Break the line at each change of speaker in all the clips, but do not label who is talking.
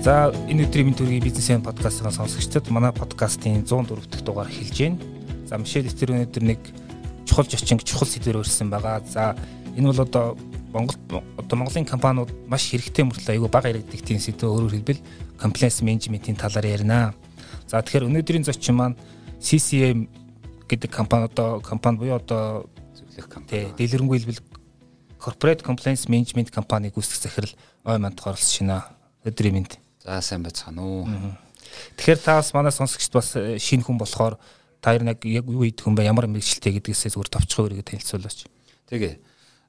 За энэ өдрийн мэд төргийн бизнесийн подкастын сонсогчдод манай подкастын 104 дахь дугаар эхэлж байна. За Мишель Стер өнөөдөр нэг чухал зочин чухал сэдвэр өрсөн байгаа. За энэ бол одоо Монгол одоо Монголын компаниуд маш хэрэгтэй мөртлөө айгүй бага яригддаг тийм сэдв өөрөөр хэлбэл compliance management-ийн талаар ярина. За тэгэхээр өнөөдрийн зочин маань CCM гэдэг компани одоо компани буюу одоо зөвлөх компани. Дэлгэрэнгүй хэлбэл Corporate Compliance Management компаниг үүсгэх захирал ой манд оролцож байна. Өдрийн мэнд.
За сайн байцгаана уу.
Тэгэхээр та бас манай сонсогчд бас э, шинэ хүн болохоор та яг яг юу хийдэг хүн бэ? Ямар мэрэгчлээ гэдгээсээ зүгээр товчхон өргөд танилцуулаач.
Тэгээ.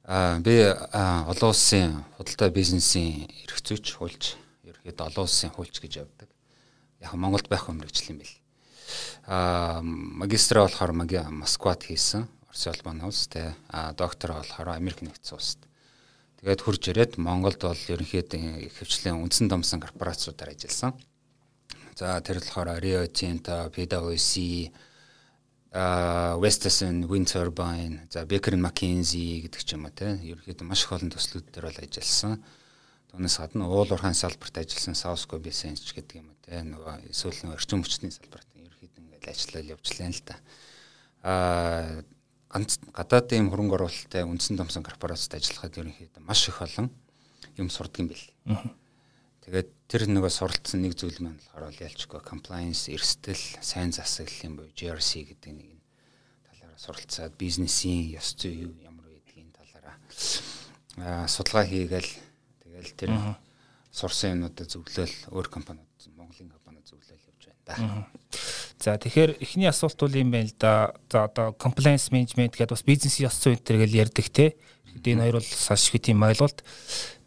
Аа би олон улсын худалдаа бизнесийн эрх зүйч хуульч ерөөд олон улсын хуульч гэж явдаг. Яг Монголд байх юм бэл. Аа магистраа болохоор Москвад хийсэн. Орос улбаны улс те. Аа доктор болохоор Америк нэгдсэн улсад Тэгээд хурж ирээд Монголд бол ерөнхийдөө ихэвчлэн үндсэн домсон корпорациудаар ажилласан. За тэр болохоор Rio Tinto, PwC, а Western Wind Turbine, за Baker McKinsey гэдэг ч юм уу те. Ерөнхийдөө маш их олон төслүүд дээр бол ажилласан. Түүнээс гадна уул уурхайн салбарт ажилласан Southco Business гэдэг юм уу те. Нөгөө эсвэл нөгөө орчин хүчний салбарт ерөнхийдөө ингээд ажиллаад явжлаа л та. А ганц гадаадын юм хөрөнгө оруулалттай үндсэн томсон корпорацид ажиллахад ерөнхийдөө маш их олон юм сурдаг юм бэл. Тэгээд тэр нөгөө суралцсан нэг зүйл маань болохоор ялчгүй compliance, эрсдэл, сайн засаглалын буюу GRC гэдэг нэг нь талаараа суралцаад бизнесийн ёс зүй ямар байдгийг талаараа аа судалгаа хийгээл тэгэл тэр сурсан юмнуудаа зөвлөөл өөр компаниуд Монголын компаниуд зөвлөөл явж байна да.
За тэгэхээр эхний асуулт бол юм байна л да. За одоо compliance management гэдэг бас бизнесийн ёс зүйн гэж ярьдаг те. Тэгээд энэ хоёр бол их тийм ойлголт.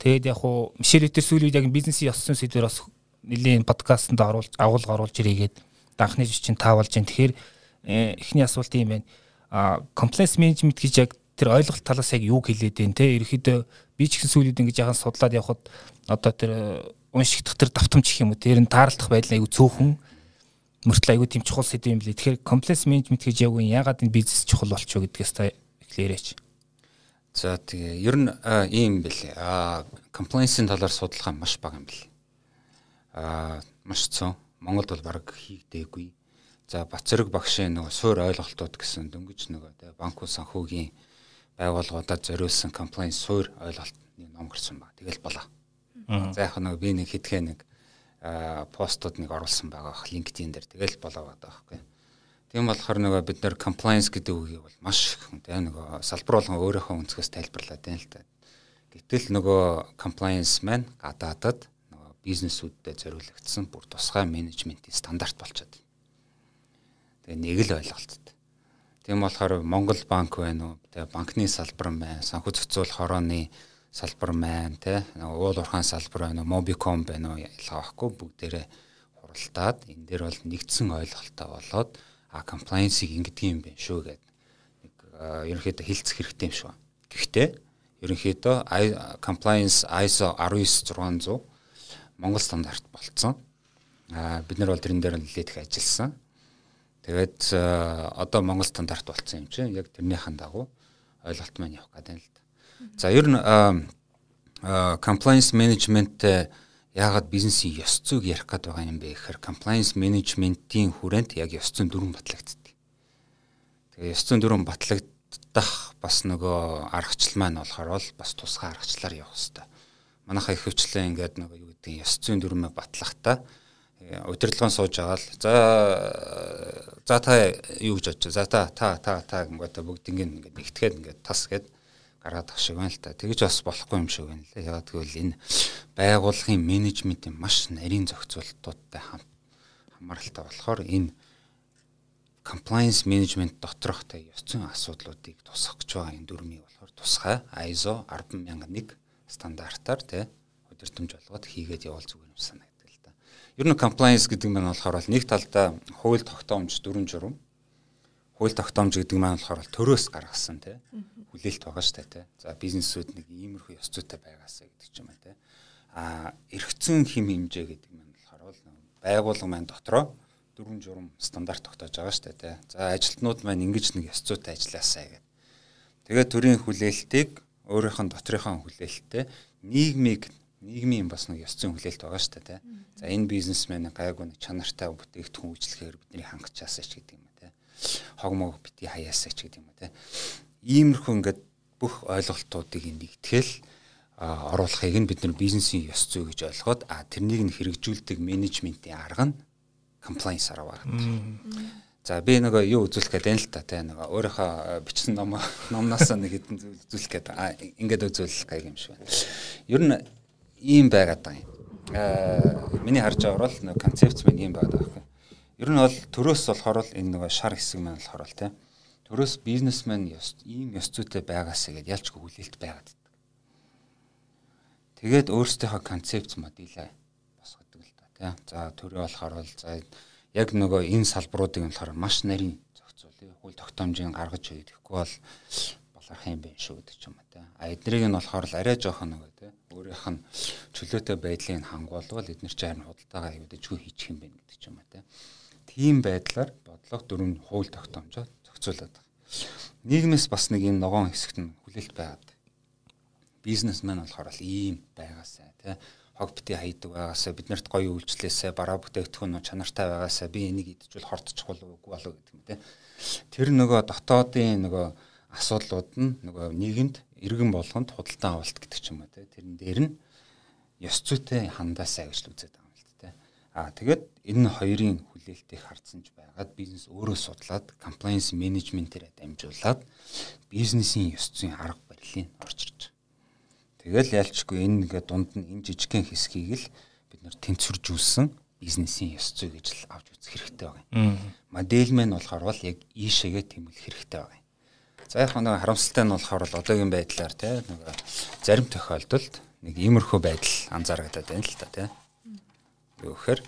Тэгээд яг хуу Мишель Витер сүүлийн үед яг бизнесийн ёс зүйн сэдвэр бас нэлийн подкастт оруулж агуулга оруулж ирээгээд данхны жишээ таавалж байна. Тэгэхээр э, эхний асуулт юм байна. А compliance management гэж яг тэр ойлголт талаас яг юу хэлээд байна те. Ерөнхийдөө би ч гэсэн сүүлийн үед ингэж яхан судлаад явхад одоо тэр э, уншигдах тэр давтамж гэх юм уу тэр нь таарлах байдал аягүй цөөхөн мөртлөө айгүй тийм чухал сэдв юм лээ. Тэгэхээр комплекс менежмент гэж яг үн ягаад энэ бизнес чухал болчихоо гэдгээс та эхлээрээч.
За тэгээ ер нь ийм бэлээ. Аа compliance-ийн талаар судалгаа маш бага юм бэл. Аа маш цөөн. Монголд бол баг хийгдээгүй. За Бацэрэг багшийн нөгөө суур ойлголтууд гэсэн дөнгөж нөгөө тэ банкуу санхүүгийн байгууллагуудад зориулсан compliance суур ойлголтны ном гарсан ба. Тэгэл болоо. За яг нөгөө би нэг хитгэе нэг постууд нэг оруулсан байгаа LinkedIn дээр тэгэл болоо байгаа байхгүй. Тийм болохоор нөгөө бид нэр compliance гэдэг үгийг бол маш их тийм нөгөө салбар болгон өөрийнхөө өнцгөөс тайлбарлаад байна л да. Гэтэл нөгөө compliance маань гадаадад нөгөө бизнесүүдэд зориулагдсан бүр тусгай менежментийн стандарт болчиход байна. Тэгээ нэг л ойлголттой. Тийм болохоор Монгол банк байна уу? Тэгээ банкны салбар байна, санхүү зохицуулах хорооны салбар маань те уул уурхаан салбар байна мобиком байна уу ялгаа байхгүй бүгдээрээ хуралдаад энэ дээр бол нэгдсэн ойлголттой болоод а compliance-ийг ингэдэг юм байна шүү гэдэг нэг ерөнхийдөө хилцэх хэрэгтэй юм шүү. Гэхдээ ерөнхийдөө compliance ISO 19600 Монгол стандарт болцсон. А бид нар бол тэрэн дээр нэлээд их ажилласан. Тэгээд одоо Монгол стандарт болцсон юм чинь яг тэрнийхэн дагуу ойлголт маань явах гэдэг л За ер нь compliance management яагаад бизнесийн ёс зүйг ярих гээд байгаа юм бэ гэхээр compliance management-ийн хүрээнд яг ёс зүйн дүрэн батлагддаг. Тэгээ ёс зүйн дүрэн батлагдах бас нөгөө аргачлал маань болохоор бол бас тусгай аргачлалаар явах хэрэгтэй. Манайхаа их хвчлээ ингээд нөгөө юу гэдэг ёс зүйн дүрмээ батлахдаа э, удирдлагын сууж байгаа л за за та юу гэж бодож за та та та та ингээд бүгд ингээд нэгтгэхэд ингээд тас гээд гараад ах шиг байна л та. Тэгэж бас болохгүй юм шиг байна лээ. Ягаад гэвэл энэ байгууллагын менежментийн маш нарийн зохицуултуудтай хамт хамааралтай болохоор энэ compliance management доторх та ёс зүйн асуудлуудыг тусах гэж байгаа энэ дүрмийг болохоор тусгай ISO 10001 стандартаар тий удирдамж болгоод хийгээд явал зүгээр юм санагдав л да. Ер нь compliance гэдэг нь болохоор нэг талдаа хууль тогтоомж дүрм журам хууль тогтоомж гэдэг маань болохоор төрөөс гаргасан тий хүлээлт байгаа шүү дээ. За бизнесүүд нэг иймэрхүү ёс зүйтэй байгаасаа гэдэг ч юм аа тий. А эргцэн хим хэмжээ гэдэг маань болохоор бол байгууллага маань дотроо дөрвөн журам стандарт тогтоож байгаа шүү дээ. За ажилтнууд маань ингэж нэг ёс зүйтэй ажилласаа гэдэг. Тэгээд төрийн хүлээлтийг өөрийнх нь доторийнхоо хүлээлттэй нийгмийг нийгмийн бас нэг ёс зүйн хүлээлт байгаа шүү дээ. За энэ бизнесмен гайгүй нэг чанартай бүтээгдэхүүн үйлчлэхээр бидний хангачаасаач гэдэг юм те. Хог мог бити хаяасаач гэдэг юм те. Иймэрхүү ингээд бүх ойлголтуудыг нэгтгэл оруулахыг нь бид нар бизнесийн ёс зүй гэж ойлгоод а тэрнийг нь хэрэгжүүлдэг менежментийн арга нь compliance арга байна. За би нөгөө юу үзүүлэх гээд байна л та те нөгөө өөрийнхөө бичсэн ном номноос нэг хэдэн зүйл үзүүлэх гээд ингээд үзүүлэх гайг юм шиг байна. Ер нь ийм байгаад байгаа юм. Аа миний харж байгаа бол нөгөө концепц минь ийм байгаад байгаа юм. Ер нь бол төрөөс болохоор л энэ нөгөө шар хэсэг маань болохоор л те төрөөс бизнесмен ёс ийм ёс зүйтэй байгаасаа гэдээ ялчгүй хүлээлт байгаад байдаг. Тэгээд өөрсдийнхөө концепц моделээ босгодог л та тий. За төрөө болохоор бол за яг нөгөө энэ салбаруудыг болохоор маш нарийн зохицуулъя. Хууль тогтоомжийг гаргаж өгөхгүй бол болох юм байна шүү гэдэг юм те. А эднийг нь болохоор л арай жоохон нөгөө те. Өөрийнх нь чөлөөтэй байдлыг хангуулвал эдгээр чинь харин худалдаага аюулдаж хөө хийчих юм байна гэдэг юм те. Тийм байдлаар бодлого дөрвөн хууль тогтоомжоо зохицуулаад байгаа. Нийгмээс бас нэг юм ногоон хэсэгт нь хүлээлт байгаад. Бизнесмен болохоор л ийм байгаасаа те хог бити хайдаг байгаасаа биднэрт гоё үйлчлээсээ бараа бүтээгдэхүүн чанартай байгаасаа би энийг идчихвэл хордчих болов уу болов гэдэг юм те. Тэр нөгөө дотоодын нөгөө асуудлууд нь нөгөө нийгэмд иргэн болгонд худалдан авалт гэдэг ч юм уу те. Тэрэн дээр нь ёс зүйтэй хандаасаа гэж л үзээд байгаа юм л те. Аа тэгээд энэ хоёрын хүлээлтийг хардсан ч байгаад бизнес өөрөө судлаад compliance management-ээр дамжуулаад бизнесийн ёс зүйн арга барилыг орчирч Тэгэл ялчгүй энэ ингээд дунд нь энэ жижигхэн хэсгийг л бид нэр тэнцвэржүүлсэн бизнесийн ёс зүй гэж л авч үзэх хэрэгтэй байгаа юм. Модельмен болохоор бол яг ийшээгээ тэмүүлэх хэрэгтэй байгаа юм. За яг нэг харамсалтай нь болохоор бол одоогийн байдлаар те нэг зарим тохиолдолд нэг иймэрхүү байдал анзаарэгдэад байна л та те. Юу гэхээр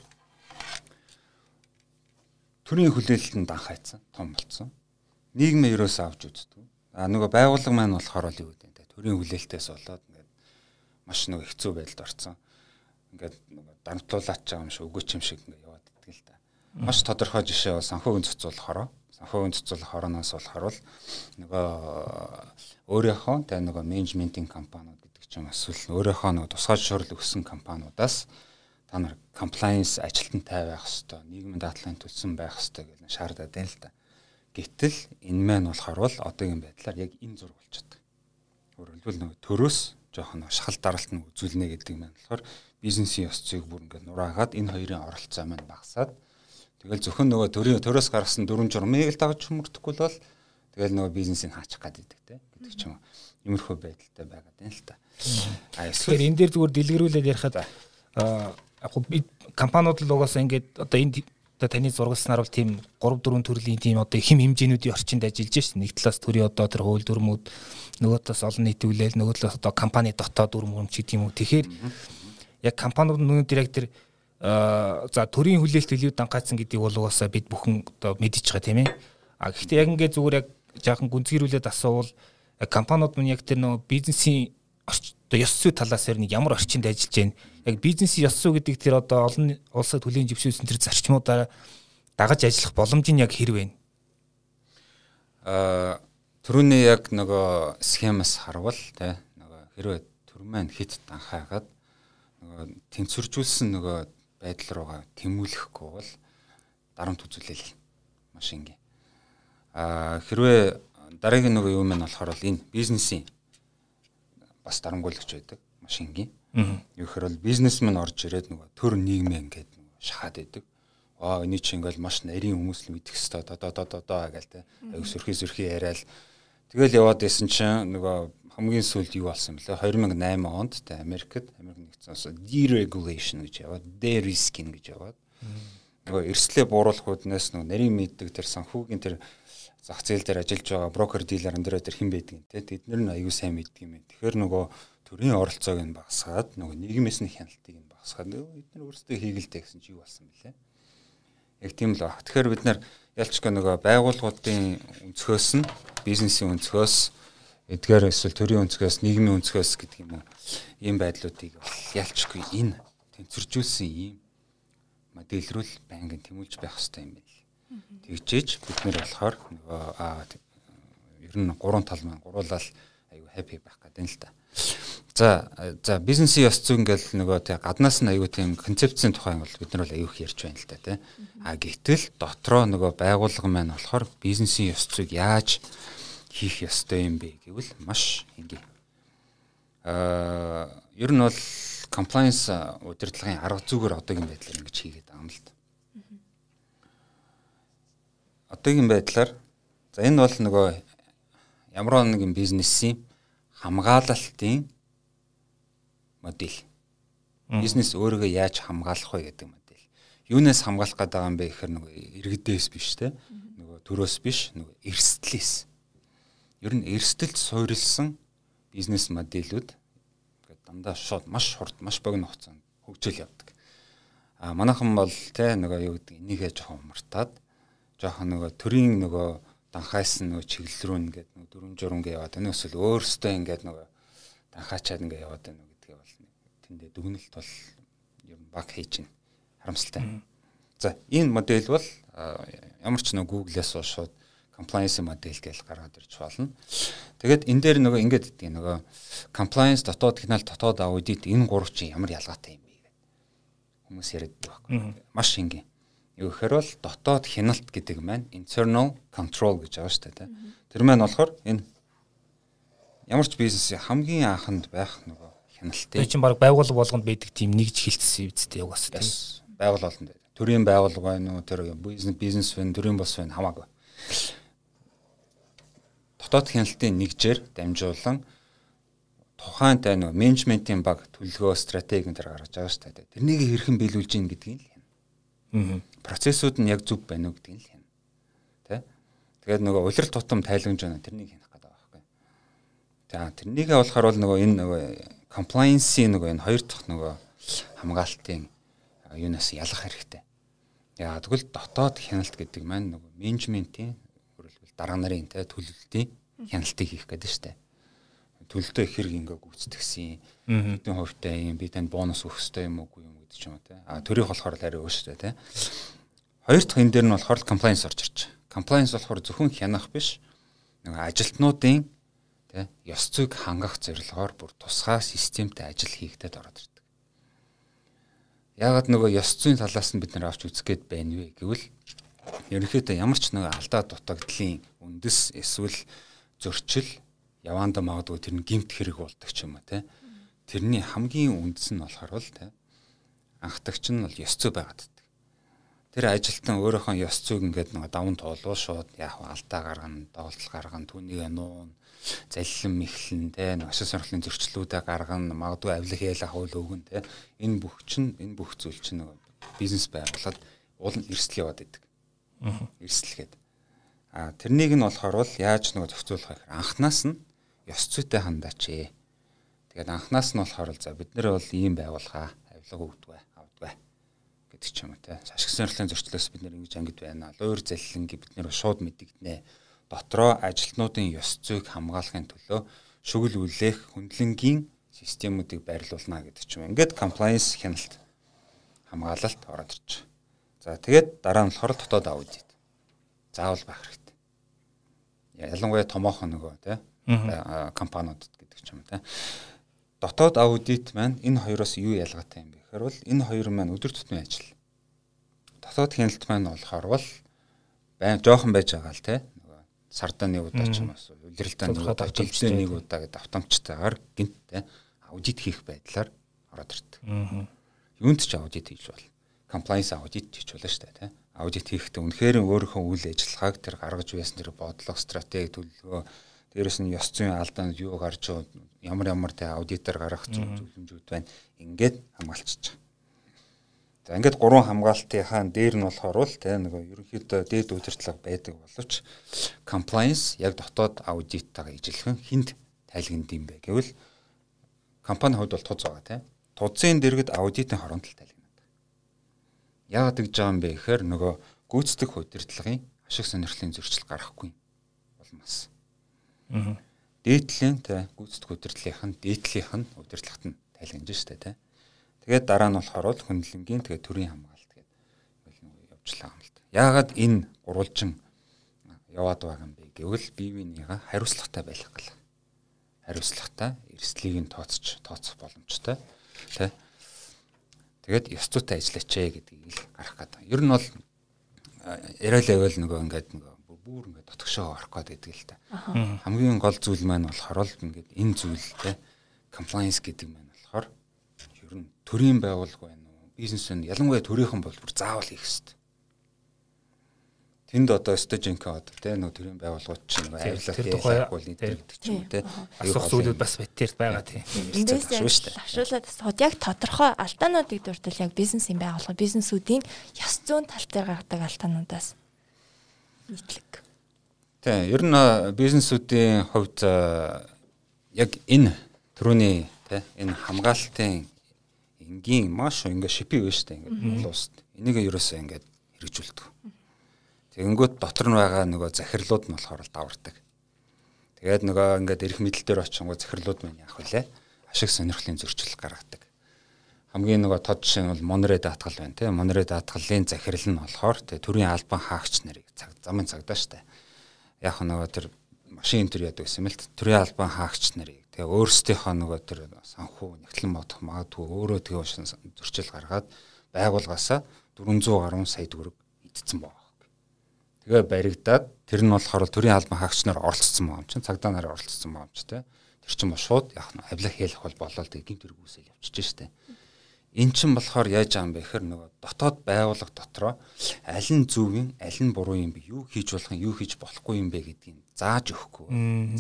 төрийн хүлээлтэнд анх хайцсан том болцсон. Нийгмээ ерөөсөө авч үздэг. А нөгөө байгууллага маань болохоор л юу гэдэг те төрийн хүлээлтээс болоод маш нэг хэцүү байдалд орсон. Ингээд дарамтлуулаач байгаа юм шиг өгөөч юм шиг ингээд яваад идэг л та. Маш тодорхой жишээ бол санхүүгийн цоцолохороо санхүүгийн цоцолох хороноос болохоор бол нөгөө өөрийнхөө тэ нөгөө менежментийн компаниуд гэдэг ч юм эсвэл өөрийнхөө нөгөө тусгай шуурл өгсөн компаниудаас та нар compliance ажилтнтай байх хэвээр нийгмийн даатлагын төлсөн байх хэвээр гэж шаардаад байна л та. Гэтэл энэ маань болохоор бол одоогийн байдлаар яг энэ зураг болчиход. Өөрөөр хэлбэл нөгөө төрөөс жоохон шахал даралт нь үзүүлнэ гэдэг маань болохоор бизнесийн ёс зүйг бүр ингээд нураагаад энэ хоёрын оролцоо маань багасаад тэгэл зөвхөн нөгөө төрийн төрөөс гаргасан дөрвөн журмыг л давж хүмүүрдэхгүй бол тэгэл нөгөө бизнесийг хаачих гад идэг те гэдэг ч юм уу. Иймэрхүү байдалтай байгаад байна л та.
А эсвэл энэ дээр зүгээр дэлгэрүүлээд ярихад аа яг компаниуд л угаасаа ингээд одоо энэ одоо таны зургалснаар бол тийм 3 4 төрлийн тийм одоо хэм хэмжээнүүдийн орчинд ажиллаж шээ. Нэг талаас төрийн одоо тэр хууль дүрмүүд нөгөө талаас олон нийтийн хүлээл нөгөө талаас одоо компани дотоод дүрм юм ч гэдэг юм уу. Тэгэхээр яг компаниуд нөгөө яг тэр за төрийн хүлээлт илүү дангайцсан гэдгийг бол угаасаа бид бүхэн одоо мэдчихэж байгаа тийм ээ. А гэхдээ яг ингээд зүгээр яг жаахан гүнзгийрүүлээд асуувал компаниуд мань яг тэр нөгөө бизнесийн одоо ёс зүй талаас ер нь ямар орчинд ажиллаж байна. Яг бизнесийн ёс зүй гэдэг тэр одоо олон улсад хүлээн зөвшөөрсөн тэр зарчмуудаа дагаж ажиллах боломж нь яг хэрэг вэ?
Аа түрүүний яг нөгөө схемаас харвал те нөгөө хэрвээ төр маань хит данхаагаад нөгөө тэнцвэржүүлсэн нөгөө байдал руугаа тэмүүлэхгүй бол дарамт үзүүлэл маш ингийн. Аа хэрвээ дараагийн нөгөө юм нь болохоор энэ бизнесийн бас дарангуйлагч байдаг маш энгийн. Юу гэхээр бол бизнесмен орж ирээд нөгөө төр нийгмээ ингээд нөгөө шахаад байдаг. Аа энэ чинь ингээл маш нарийн хүмүүс л мэдэх хэвээр доо доо доо доо гээл те. Аюу сөрхий сөрхий яриад. Тэгэл яваад исэн чинь нөгөө хамгийн сүүлд юу болсон бэлээ? 2008 онд те Америкт Америк нэгдсэн улс deregulation гэж яваад de-risking гэж яваад. Нөгөө эрсдлээ бууруулах үднээс нөгөө нарийн мэддэг тэр санхүүгийн тэр зах зээл дээр ажиллаж байгаа брокер дилерэн дээр тэр хэн байдаг юм те тэднэр нь аюу сайн мэддэг юм. Тэгэхээр нөгөө төрийн оролцоог нь багасгаад нөгөө нийгмээс нь хяналтыг нь багасгаад эдгээр өөрсдөө хийгэлтэй гэсэн чи юу болсон бэлээ. Яг тийм л баг. Тэгэхээр бид нар ялчка нөгөө байгууллагуудын өнцгөөс нь бизнесийн өнцгөөс эдгээр эсвэл төрийн өнцгөөс нийгмийн өнцгөөс гэдэг юм уу ийм байдлуудыг ялчгүй энэ тэнцвэржүүлсэн ийм модель рүү байнгын тэмүүлж байх хэрэгтэй юм байна Тэгжээж бид нэр болохоор нөгөө ер нь гурван тал маань гуруулал айгүй хаппи байх гэдэг нь л та. За за бизнесийн ёс зүйн ингээл нөгөө тий гаднаас нь аюу тийм концепцийн тухай бол бид нар бол аюух ярьж байна л да тий. А гэтэл дотроо нөгөө байгууллага маань болохоор бизнесийн ёс зүйг яаж хийх ёстой юм бэ гэвэл маш энгийн. Аа ер нь бол compliance удирдлагын арга зүгээр одоогийн байдлаар ингэж хийгээд байгаа юм л да. Одоогийн байдлаар за энэ бол нөгөө ямар нэгэн бизнесийн хамгаалалтын модель. Бизнес өөрийгөө яаж хамгаалах вэ гэдэг модель. Юунаас хамгаалах гэдэг юм бэ гэхээр нөгөө иргэдээс биш те. Нөгөө төрөөс биш, нөгөө эрсдлээс. Ер нь эрсдэлд суурилсан бизнес модельүүд гэдэг дандаа шууд маш хурд, маш богино хугацаанд хөгжөөл явдаг. А манайхан бол те нөгөө юу гэдэг энийгээ жоохон мартаад жоохон нөгөө төрийн нөгөө данхайс нөгөө чиглэл рүү ингээд нөгөө дөрвөн журмгээ яваад энэ эсвэл өөрөөсөө ингээд нөгөө данхаачаад ингээд яваад байна тэндээ дүгнэлт бол ер нь баг хийж байна. Харамсалтай. За энэ модель бол ямар ч нэг Google-аас шууд compliance модель гэж гаргаад ирж болно. Тэгээд энэ дээр нөгөө ингэж гэдэг нөгөө compliance дотоод технол дотоод аудит энэ гурав чинь ямар ялгаатай юм бэ гэдэг хүмүүс яриад байгаа байхгүй. Маш энгийн. Юу гэхээр бол дотоод хяналт гэдэг маань internal control гэж байгаа шүү дээ. Тэр маань болохоор энэ ямар ч бизнесийн хамгийн анханд байх нөгөө хяналтыг.
Тэр чинь баг байгууллага болгонд байдаг тийм нэгж хилцсэн үсттэй угаас тийм.
Байгууллага болгонд байдаг. Төрийн байгууллага байна уу, тэр бизнес бизнес байна, төрийн бос байна хамаагүй. Дотоод хяналтын нэгжээр дамжуулан тухайн тай нөгөө менежментийн баг төлөвлөгөө стратеги энэ гаргаж байгаа шүү дээ. Тэрнийг хэрхэн биелүүлж ийн гэдгийг л хянаа. Аа. Процессууд нь яг зөв байна уу гэдгийг л хянаа. Тэ? Тэгээд нөгөө улирал тутам тайлагнаж байна тэрнийг хянах гэдэг байхгүй. За тэрнийгээ болохоор бол нөгөө энэ нөгөө compliance-ийн нөгөө энэ хоёр дахь нөгөө хамгаалтын юунаас ялах хэрэгтэй. Яа тэгвэл дотоод хяналт гэдэг маань нөгөө менежментийн хөрөлбөл дарга нарын тэ төлөлтийн хяналтыг хийх гэдэг дээ. Төлөлтөө их хэрэг ингээ гүйцэтгэсэн. Хэдэн хувьтай юм би танд бонус өгөх хэрэгтэй юм уу юм гэдэг ч юм уу тэ. А төрийнх болохоор арай өөрсдөө тэ. Хоёр дахь энэ дээр нь болохоор compliance орж ирж. Compliance болохоор зөвхөн хянах биш. Нөгөө ажилтнуудын тий ёс зүйг хангах зорилгоор бүр тусгай системтэй ажил хийгдэд ороод ирдэг. Яагаад нөгөө ёс зүйн талаас нь бид нэр авч үзэх гээд байна вэ гэвэл ерөнхийдөө ямар ч нэг алдаа дутагдлын үндэс эсвэл зөрчил яваанда магадгүй тэр нь гимт хэрэг болдог ч юм уу тий. Тэрний хамгийн үндэс нь болохоор л тий анхдагч нь бол ёс зүй байгаад. Тэр ажилтан өөрийнхөө ёс зүйг ингээд нэг даван тоолоо шууд яг алдаа гаргана, доолдол гаргана, түүнийг нуун заллин мэхлэн те ашиг сонирхлын зөрчлүүдээ гаргана магадгүй авилах яла хавл өгөн те энэ бүх чинь энэ бүх зүйл чинь нэг бизнес байгуулад уул нь эрсдэл яваад идэг. Эрсдэлгээд. А тэрнийг нь болохоор бол яаж нэг зохицуулах вэ анханаас нь ёс зүйтэй хандаач ээ. Тэгээд анханаас нь болохоор за бид нэр бол ийм байгуулгаа авилга өгдөг бай гэдэг ч юм уу те. Ашиг сонирхлын зөрчлөөс бид нэр ингэж ангид байна. Луур заллин гэ бид нэр шууд мэдэгдэнэ дотроо ажилтнуудын ёс зүйг хамгаалахын төлөө шүгэл үлээх хөндлөнгийн системүүдийг байрлуулна гэдэг ч юм. Ингээд compliance хяналт хамгаалалт ороод ирж. За тэгээд дараа нь болохоор дотоод аудит. Заавал байх хэрэгтэй. Ялангуяа томоохон нөгөө тий компаниудад гэдэг ч юм тий. Дотоод аудит маань энэ хоёроос юу ялгаатай юм бэ бол энэ хоёр маань өдөр тутмын ажил. Дотоод хяналт маань болохоор бол байн жоохон байж байгаа л тий сардаа нэг удаа ч юм уу улиралдаа нэг удаа жилдээ нэг удаа гэдэг автоматтайгаар гинттэй аудит хийх байдлаар ороод ирдэг. Юунд ч аудит хийж бол compliance аудит хийж болно шүү дээ, тийм. Аудит хийхдээ үнэхээр өөрийнхөө үйл ажиллагааг тэр гаргаж байсан тэр бодлого, стратеги төлөвлөгөө дээрэс нь ёс зүйн алдаанд юу гарч ямар ямар тэ аудитор гаргах зөвлөмжүүд байна. Ингээд хамгаалчихж байгаа. За ингээд гурван хамгаалтын хаан дээр нь болохоор л те нөгөө ерөнхийдөө дээд удирдлага байдаг боловч compliance яг дотоод аудиттайгаа ижилхэн хинт тайлгнад юм бэ гэвэл компани хувьд бол туз байгаа те. Тузын дэргэд аудитын хооронд л тайлгнаад. Яагаад гэж байгаа юм бэ гэхээр нөгөө гүйцэтгэх удирдлагын ашиг сонирхлын зөрчил гарахгүй болмоос. Аа. Дээдлийн те гүйцэтгэх удирдлагынх нь дээдлийнх нь удирдлагт нь тайлгнаж штэ те. Тэгээд дараа нь болохоор л хөндлөнгийн тэгээд төрийн хамгаалалт гэдэг нэг явжлаа юм л да. Яагаад энэ гурвалжин яваад байгаа юм бэ гэвэл бие биенийгээ хариуцлагатай байх гал. хариуцлагатай эрсдлийг нь тооцож тооцох боломжтой тий. Тэгээд ёс зүйтэй ажиллаач ээ гэдгийг л гарах гэдэг. Ер нь бол яриа левел нөгөө ингээд нөгөө бүр ингээд дотгошоо орох гэдэг л та. Хамгийн гол зүйл маань болохоор л ингээд энэ зүйл те compliance гэдэг маань болохоор ер нь төрийн байгууллага байна уу? Бизнес нь ялангуяа төрийнхэн бол бүр заавал хийх хэрэгтэй. Тэнд одоо стажинка одоо те нөгөө төрийн байгууллагууд чинь
авилах яахгүй
гэдэг ч юм уу те.
асуух зүйлүүд бас битэр байгаа тийм.
Авшруулаад сууд яг тодорхой алдаануудыг дуртал яг бизнесийн байгууллага бизнесүүдийн ёс зүйн тал дээр гаргадаг алдаануудаас нийтлэг.
Тийм, ер нь бизнесүүдийн хувьд яг энэ түрүүний тий энэ хамгаалтын энгийн маш ингээ шипи вэ штэ ингээ улсад энийг ерөөсөө ингээ хэрэгжүүлдэг. Тэгэнгүүт дотор нь байгаа нөгөө захирлууд нь болохоор давардаг. Тэгээд нөгөө ингээд эрх мэдэл дээр очингоо захирлууд маань яах вүлээ? Ашиг сонирхлын зөрчил гаргадаг. Хамгийн нөгөө тод жишээ нь бол Монрэ даатгал байна тийм. Монрэ даатгалын захирал нь болохоор тий төрийн албан хаагч нарыг цаг замын цагдаа штэ. Яг нөгөө тэр машин төр яадаг гэсэн л төрийн албан хаагч нарыг тэгээ өөрсдийнхөө нөгөө тэр санхүү нэгтлэн бодох магадгүй өөрөө тэгээ ушин зөрчил гаргаад байгуулгаасаа 400 гаруй сая төгрөг идсэн байна. Тэгээ баригдаад тэр нь болохоор төрийн албан хаагч нар оролцсон байгаа юм чинь цагдаа нараа оролцсон байгаа юм чи тэ. Тэр чинь бол шууд яг нь авлах хэлэх бол тэгээ гинт тэргүүсэл явчихж штэ. Эн чин болохоор яаж байгаа юм бэ гэхээр нөгөө дотоод байгууллага дотроо аль нь зөв юм, аль нь буруу юм бэ, юу хийж болох юм, юу хийж болохгүй юм бэ гэдгийг зааж өгөхгүй.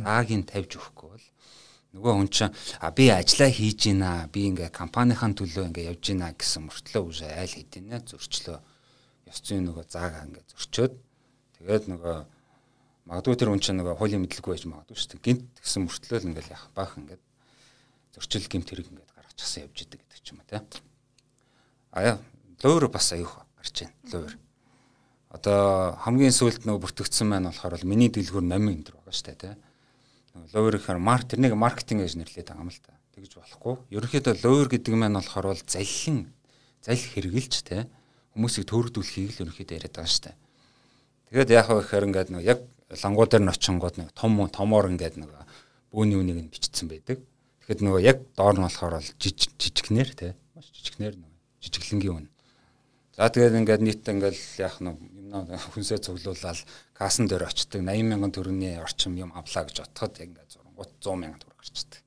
Зааг нь тавьж өгөхгүй бол нөгөө хүн чинь а би ажиллаа хийж гинэ, би ингээ компанийн төлөө ингээ явж гинэ гэсэн мөртлөө үш айл хэдийнэ зөрчлөө. Ёс зүйн нөгөө заагаа ингээ зөрчөөд тэгээд нөгөө магадгүй тэр хүн чинь нөгөө хуулийн мэдлэггүй байж магадгүй шүү дээ. Гинт гэсэн мөртлөө л ингээл яах баах ингээд зөрчил гимт хэрэг ингээд гаргачихсан явж идэг гэдэг ч юм уу тий. Аа луур бас аюух гарч байна. Луур. Одоо хамгийн сүүлд нөгөө бүртгэгдсэн маань болохоор миний дэлгүүр 8 энэ төр байгаа дээ тий. Луур гэхээр марк тэрнийг маркетинг гэж нэрлэдэг юм л та. Тэгж болохгүй. Ерөнхийдөө луур гэдэг маань болохоор бол залхин залх хэрэгэлж тий хүмүүсийг төрөгдүүлэхийг л ерөнхийдөө яриад байгаа дээ. Тэгээд яах вэ гэхээр ингээд нөгөө яг лангуу дээр нь очингууд нэг том томоор ингээд нөгөө бөөний үнийг нь бичсэн байдаг. Тэгэхэд нөгөө яг доор нь болохоор бол жижиг жижигнэр те маш жижигнэр нөгөө жижиглэнгийн үн. За тэгээд ингээд нийт ингээд яах нь юм хүнсээ цуглуулаад кассан дээр очдөг 80 мянган төгрөгийн орчим юм авлаа гэж бодоход яг ингээд зургууд 100 мянган төгрөг гарчдаг.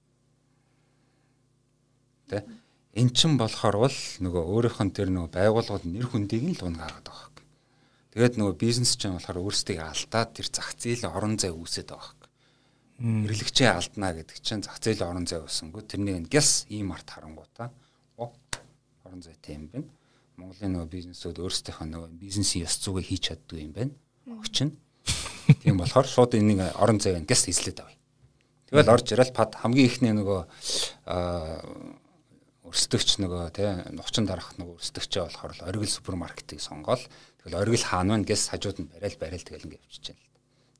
Тэ эн чин болохоор бол нөгөө өөрийнх нь тэр нөгөө байгууллагууд нэр хүндийг нь л унгаагаад байгаа. Тэгээд нөгөө бизнес чинь болохоор өөрсдийг алдаад тэр зах зээл орон зай үүсээд байгаа хэрэглэгчээ алдна гэдэг чинь зах зээлийн орон зай өсөнгөө тэрнийг гяс ийм арт харангуудаа орон зай тийм байна. Монголын нөгөө бизнесүүд өөрсдийнхөө нөгөө бизнесийн ёс зүйгээ хийж чаддгүй юм байна. Огч нь. Тийм болохоор шууд энийг орон зайг гяс эзлээд авъя. Тэгэл орж ирэл пад хамгийн ихний нөгөө өрсөлдөгч нөгөө тий нучин дарах нөгөө өрсөлдөгчөө болохоор оргил супермаркетыг сонгоол. Тэгэл оргил хаан маань гяс хажууд нь барайл барайл тэгэл ингэ явчихж байна л.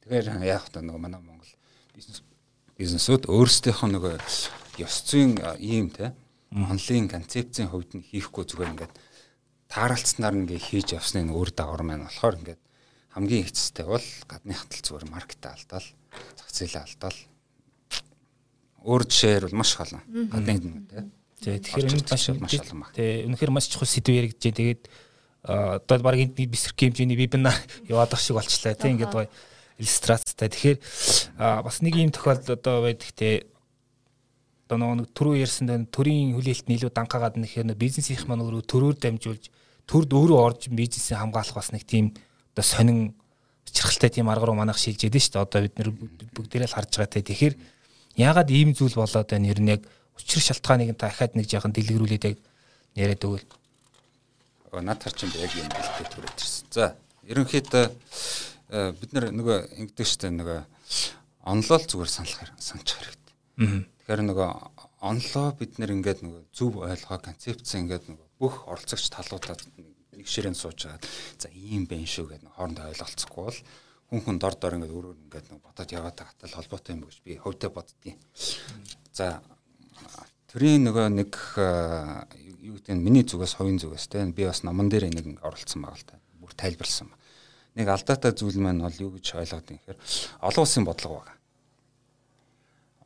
Тэгэхээр яг та нөгөө манай Монгол бизнесүүд өөрсдийнхөө нөгөө ёс зүйн ийм те онлайн концепцийн хувьд нь хийхгүй зүгээр ингээд тааралцснаар ингээ хийж явсны өөр дагавар маань болохоор ингээд хамгийн эцэстэй бол гадны хатал зүгээр маркет алдаал зах зээлээ алдаал өөр жишээр бол маш олон гадны те.
Тэгээ тэгэхээр энэ маш маш олон баг. Тэгээ үнэхээр маш чухал сэдв яригдж тэгээд одоо баг энэ бисрк хэмжээний вебинар яваад ах шиг болчлаа тийм ингээд гоё иллюстрацтай. Тэгэхээр бас нэг юм тохиолдол одоо байдаг те одоо нэг түрүү ярьсан төрийн хүлээлт нь илүү данхаагаад нэхээр бизнесийнх маань өөрөө төрөөр дамжуулж төрд өөрөө орж бизнесийг хамгаалах бас нэг тийм одоо сонин чирхалтай тийм арга руу манайх шилжээд нь шүү дээ. Одоо бид нэр бүгдээрээ л харж байгаа те. Тэгэхээр яагаад ийм зүйл болоод байна? Ер нь яг учир шалтгааныг та ахаад нэг жоохон дэлгэрүүлээд яг яриад өгвөл.
Наад тар чинь яг юм бэлтээ төрөд ирсэн. За ерөнхийдөө бид нар нөгөө ингэдэг штэ нөгөө онлол зүгээр санах санах хэрэгтэй. Тэгэхээр нөгөө онлоо бид нэр ингээд нөгөө зөв ойлгоо концепц ингээд нөгөө бүх оролцогч талуудаа нэг ширээн сууж байгаа. За ийм байх шүү гэдэг хоорондоо ойлголцохгүй бол хүн хүн дор дор ингээд өөрөөр ингээд нэг бодоод яваад байгаа холбоотой юм гэж би хөвдөө боддгийн. За тэрийн нөгөө нэг э, юу гэдэг нь миний зүгээс хувийн зүгээс те би бас номон дээр нэг оролцсон байгаа л та. Бүр тайлбарлсан нэг алдаатай зүйл маань бол юу гэж ойлгоод юм гэхээр олон улсын бодлого байгаа.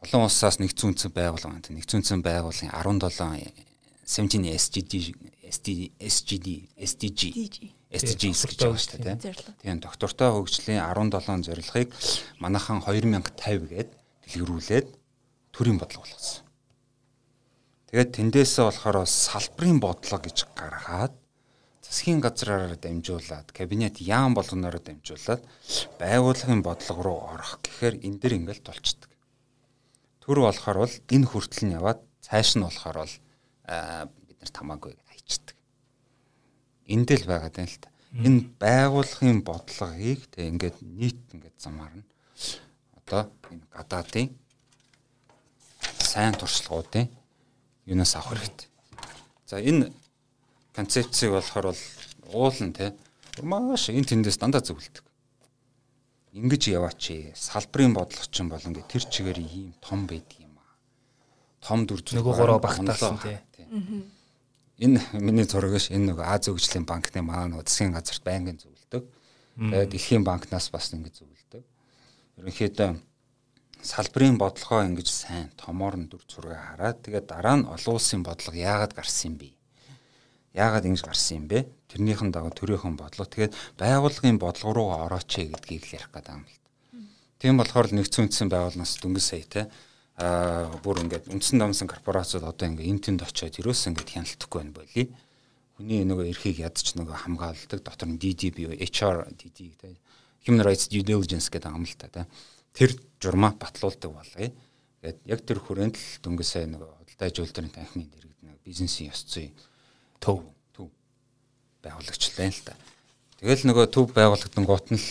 олон улсаас нэгдсэн үндсэн байгууллага нэгдсэн үндсэн байгууллагын 17 17 SGD SGD SDG SDGs гэж байгаа шүү дээ тийм доктортой хөгжлийн 17 зорилгыг манайхан 2050 гээд дэлгэрүүлээд төрийн бодлого болгосон. Тэгээд тэндээсээ болохоор салбарын бодлого гэж гаргаад засгийн газраараа дамжуулаад кабинет яам болгоноор дамжуулаад байгууллагын бодлого руу орох гэхээр энэ дэр ингээл толчдөг. Төр болохоор бол энэ хүртэл нь яваад цааш нь болохоор бол бид нар тамаагүй хайчдаг энд л байгаад байна л та. Энэ байгууллагын бодлогыг тэг ингээд нийт ингээд замаар нь одоо энэ гадаадын сайн туршлагуудын юунаас авах хэрэгтэй. За энэ концепцийг болохоор бол уул нь те маш энэ тэндээс дандаа зөвлөдөг. Ингиж яваач салбарын бодлого чинь бол ингээд тэр чигээр ийм том байдаг юм аа. Том дүр
зүйл нөгөө гурав багтаасан те
энэ миний зураг ш энэ нөгөө Аз хөгжлийн банкны маа нөгөө засгийн газарт байнгын зөвлөдөг. Тэгээд Дэлхийн банкнаас бас ингэ зөвлөдөг. Ерөнхийдөө салбарын бодлогоо ингэж сайн томоор нь дүр зураг хараад тэгээд дараа нь олон улсын бодлого яагаад гарсан юм бэ? Яагаад ингэж гарсан юм бэ? Тэрнийхэн дагуу төрийнхэн бодлого тэгээд байгууллагын бодлого руу орооч гэдгийг л ярих гэдэг юм л. Тийм болохоор нэгдсэн үндсэн байгууллагаас дөнгөж сая те аа бүр ингээд үндсэн дамсан корпорацууд одоо ингээд энэ тэнд очиод ерөөс ингээд хяналтахгүй байна болий. Хүний нөгөө эрхийг ядч нөгөө хамгаалдаг дотор нь DD бие HR DD гэдэг Human Rights Due Diligence гэдэг юм л та. Тэр журмаа батлуулдаг болгоё. Ингээд яг тэр хүрээнд л дөнгөсөө нөгөө худалдаа жуулдрын танхимын дэрэгдэнэ бизнесийн ёс зүй төв төв байгуулагчлаа л та. Тэгэл нөгөө төв байгуулагдсан гут нь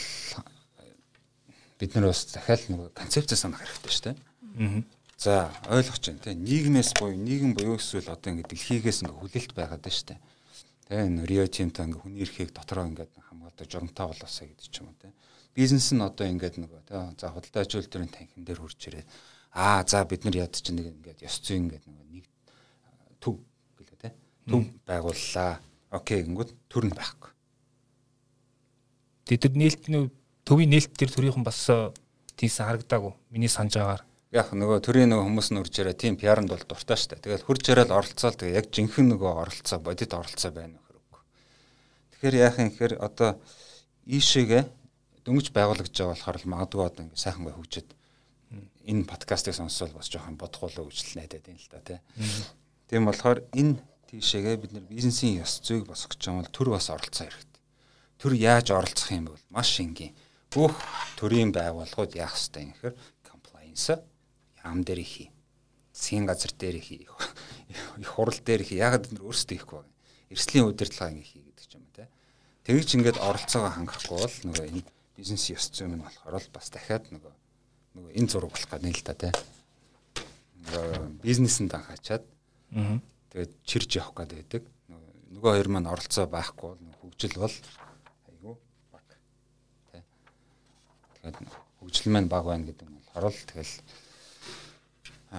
бид нар бас дахиад нөгөө концепц санах хэрэгтэй шүү дээ За ойлгож байна те нийгмээс буюу нийгэм буюу эсвэл одоо ингэ дэлхийгээс ингэ хүлээлт байгаад байна штэ. Тэ энэ Рио Тинто ингэ хүний эрхийг дотроо ингээд хамгаалдаг журамтай болоосаа гэдэг ч юм уу те. Бизнес нь одоо ингээд нөгөө те за худалдаа ажилтны танхим дээр хурж ирээд аа за бид нар яд чинь нэг ингээд ёс зүйн ингээд нөгөө нэг төв гэлээ те. Төв байгууллаа. Окей гингүүд төр нь байхгүй.
Тэр нээлт нь төвийн нээлт тэр төрийнхэн бас тийсэн харагдаагүй. Миний санаж байгаагаар
яг нөгөө төрийн нөгөө хүмүүс нь урж ирээ тийм пиарнд бол дуртай штэ. Тэгэл хурж ирэл оролцоол тэгээ яг жинхэнэ нөгөө оролцоо бодит оролцоо байна нөхөр үг. Тэгэхээр яах юм гэхээр одоо ийшээгээ дөнгөж байгуулагдж байгаа болохоор л магадгүй одоо ингээ сайхан бай хөгжөд энэ подкастыг сонсвол бас жоохон бодохгоо гэж л найдаад байна л да тий. Тийм болохоор энэ тийшээгээ бид нар бизнесийн ёс зүйг босгох гэж байгаа бол төр бас оролцоо хэрэгтэй. Төр яаж оролцох юм бол маш энгийн. Бүх төрийн байгууллагууд яах ёстой юм гэхээр compliance ам дээр их засгийн газар дээр их их хурал дээр их ягаад бид нар өөрсдөө ихгүй байна. Эрслийн удирдлага ингэ хий гэдэг ч юм уу те. Тэгж ингээд оролцоогоо хангахгүй бол нөгөө энэ бизнес ёс зүй минь болохоор л бас дахиад нөгөө нөгөө энэ зураг болох гэдэг л та те. Нөгөө бизнесэнд анхаачаад тэгээд чирж явах гэдэг байдаг. Нөгөө хоёр маань оролцоо байхгүй бол хөгжил бол айгүй баг. Тэ. Тэгээд хөгжил маань баг байна гэдэг нь болохоор л тэгэл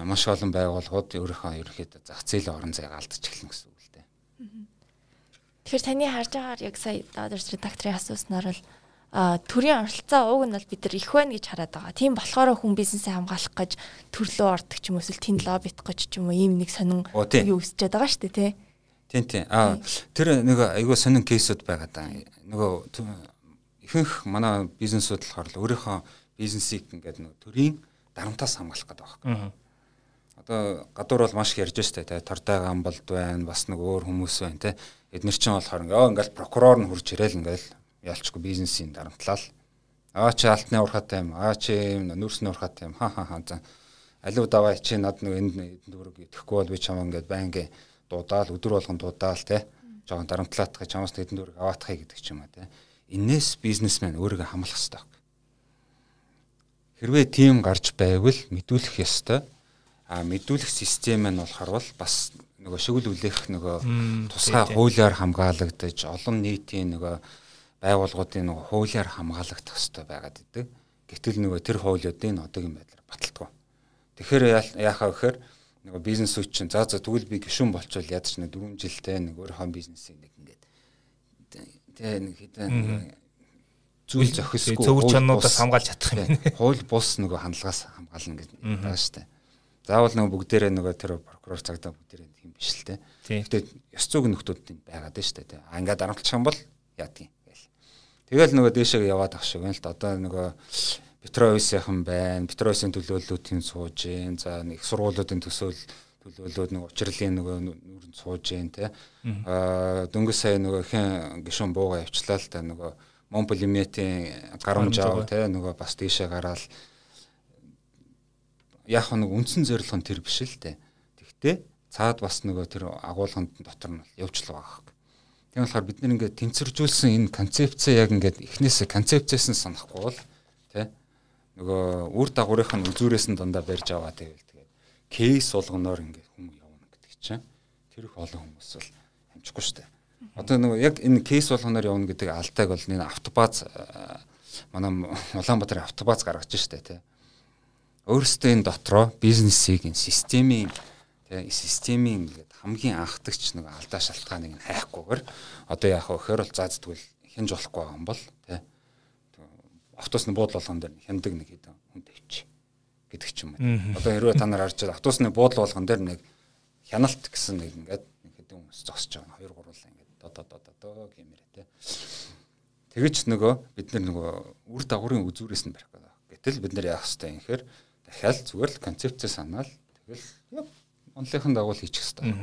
маш олон байгууллагууд өөрийнхөө ерөнхийдөө зах зээлийн орон зайг алдчих эхэлнэ гэсэн үг л дээ.
Тэгэхээр таны харж байгаагаар яг сая Dodgers редакторын асууснаар л төрийн оролцоо уг нь бол бид нар их байна гэж хараад байгаа. Тийм болохоор хүн бизнесээ хамгаалах гэж төрлөө ордог ч юм уу эсвэл тэнд лоббитх гэж ч юм уу ийм нэг сонин юу өсчээд байгаа шүү дээ тий.
Тийм тийм. Аа тэр нэг айгүй сонин кейсүүд байгаа даа. Нөгөө ихэнх манай бизнесүүд болохоор л өөрийнхөө бизнесийг ингээд нөгөө төрийн дарамтаас хамгаалах гэдэг байна одоо гадуур бол маш их ярьж штэ те тортой гамбалд байна бас нэг өөр хүмүүс байна те эднэр чинь болохоор ингээ ингээл прокурор нь хурж ирээл ингээл ялчгүй бизнесийн дарамтлал. Аа чи алтны урхатай юм аа чи юм нүрсний урхатай юм ха ха ха. За алив даваа чи над нэг энд дүүрэг итгэхгүй бол би чамаа ингээд байнгийн дуудаал өдөр болгон дуудаал те жоохон дарамтлаатах чамаас тэдэн дүүрэг аваатахыг гэдэг ч юм а те энээс бизнесмен өөрийгөө хамлах хэрэгтэй хэрвээ тийм гарч байвал мэдүүлэх ёстой. А мэдүүлэх систем нь болохоор бол бас нөгөө шүгэл үлээх нөгөө тусгай хуулиар хамгаалагдаж олон нийтийн нөгөө байгууллагуудын нөгөө хуулиар хамгаалагдах хэрэгтэй байгаад идэг. Гэтэл нөгөө тэр хуулиудын одоогийн байдлаар баталдаггүй. Тэгэхээр яахаа гэхээр нөгөө бизнес үуч чинь за за тэгвэл би гишүүн болчвол ядч нэг 4 жилдээ нэг өөрийнхөө бизнесийг нэг ингээд тэгээ нэг хэдэн зүйл зохисгүй
зөвөр чануудаас хамгаалж чадах юм.
Хууль бус нөгөө хандлагаас хамгаална гэж байгаа шүү дээ. Заавал нөгөө бүгдээрээ нөгөө тэр прокурор цагдаа бүгдээрээ тийм биш л те. Гэтэ ёс зүйн нөхдүүд байгаад байна шүү дээ. А ингээд дарамтлах юм бол яадгийн. Тэгэл нөгөө дээшээ яваад ах шиг байна л да. Одоо нөгөө Петровисийнхан байна. Петровисын төлөөллүүдийн сууж гин. За нэг сургуулиудын төсөөл төлөөлөөд нөгөө учрлын нөгөө нүрэнд сууж гин те. Аа дөнгөж сая нөгөө хэн гişүн бууга явчлаа л да нөгөө Монполиметийн гарамж аав те нөгөө бас дээшээ гараал яг нэг үндсэн зорилго нь тэр биш л дээ. Тэгтээ цаад бас нөгөө тэр агуулганд дотор нь явж л байгаа. Тийм болохоор бид нэр ингээд тэнцвэржүүлсэн энэ концепцээ яг ингээд эхнээсээ концепцээс нь санахгүй бол тий нөгөө үр дагаврынх нь үзүүрээс нь дандаа барьж аваа гэвэл тэгээд кейс болгоноор ингээд хүн явна гэдэг чинь тэр их олон хүмүүс бол амжихгүй шүү дээ. Одоо нөгөө яг энэ кейс болгоноор явна гэдэг алтайг бол энэ автобаз манай Улаанбаатарын автобаз гаргаж штэ тий өөрөөсөө энэ дотроо бизнесийг энэ системийн тэгээ системийн ингээд хамгийн анхдагч нэг алдаа шалтгааныг нь хайхгүйгээр одоо яах вэ гэхээр бол зааддгүй хинж болохгүй байгаа юм бол тий автобусны буудлын болгон дээр хяндаг нэг хэдэн хүн тавьчих гэдэг ч юм уу. Одоо хэрвээ та нар харж байгаа автобусны буудлын болгон дээр нэг хяналт гэсэн нэг ингээд нэг хэдэн хүмүүс зогсож байгаа. Хоёр гурлаа ингээд доо доо доо доо гэмээрээ тий. Тэгэж нөгөө бид нар нөгөө үр дагаврын үзүүрээс нь барих гэдэг. Гэтэл бид нар яах хэрэгтэй юм гэхээр дахиад зүгээр л концепцээ санаал тэгэл яг онлынхын дагуу хийчих хэрэгтэй.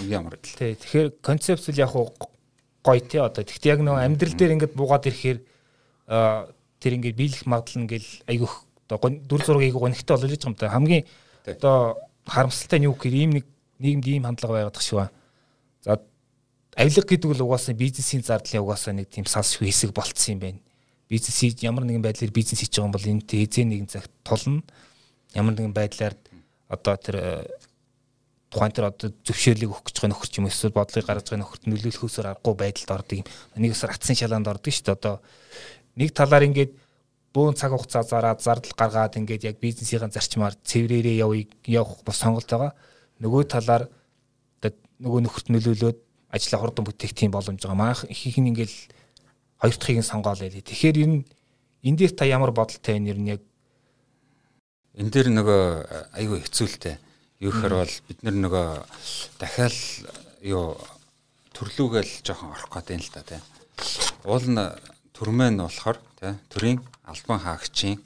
Хамгийн амар л.
Тий. Тэгэхээр концепц л яг гоё тий одоо. Гэхдээ яг нөгөө амьдрал дээр ингээд буугаад ирэхээр тэр ингээд биелэх магадлал ингээл айгүйх одоо дүр зургийг гонхтой болол гэж юм та. Хамгийн одоо харамсалтай нь юу гэхээр ийм нэг нийгэмд ийм хандлага байгаад шиг ба. За авилга гэдэг бол угаасаа бизнесийн зардлын угаасаа нэг тийм салшгүй хэсэг болцсон юм байна. Бизнес ямар нэгэн байдлаар бизнес хийж байгаа юм бол энэ тэзээ нэгэн цагт тулна ямар нэгэн байдлаар одоо тэр тухайн тэр одоо зөвшөөрлийг өгөх гэж байгаа нөхөр ч юм эсвэл бодлыг гаргаж байгаа нөхөрт нөлөөлөхөөсөр аргагүй байдалд ордог юм. Нэг өсөр атсан шалаанд ордог шүү дээ. Одоо нэг талаар ингээд бөөн цаг хугацаа зараад зардал гаргаад ингээд яг бизнесийн зарчмаар цэврээрээ явъя явах бас сонголт байгаа. Нөгөө талаар нөгөө нөхөрт нөлөөлөөд ажлаа хурдан бүтээх тийм боломж байгаа. Маах их нь ингээд хоёр дахьыг нь сонгоол байлээ. Тэгэхээр энэ энэ дээр та ямар бодолтой вэ? Ер нь яг
энэ дээр нөгөө айгүй хэцүүлтэй. Юу гэхээр бол бид нөгөө дахиад юу төрлүүгээл жоохон орох гэдэг юм л да тий. Уул нь төрмөө нь болохоор тий төрийн албан хаагчийн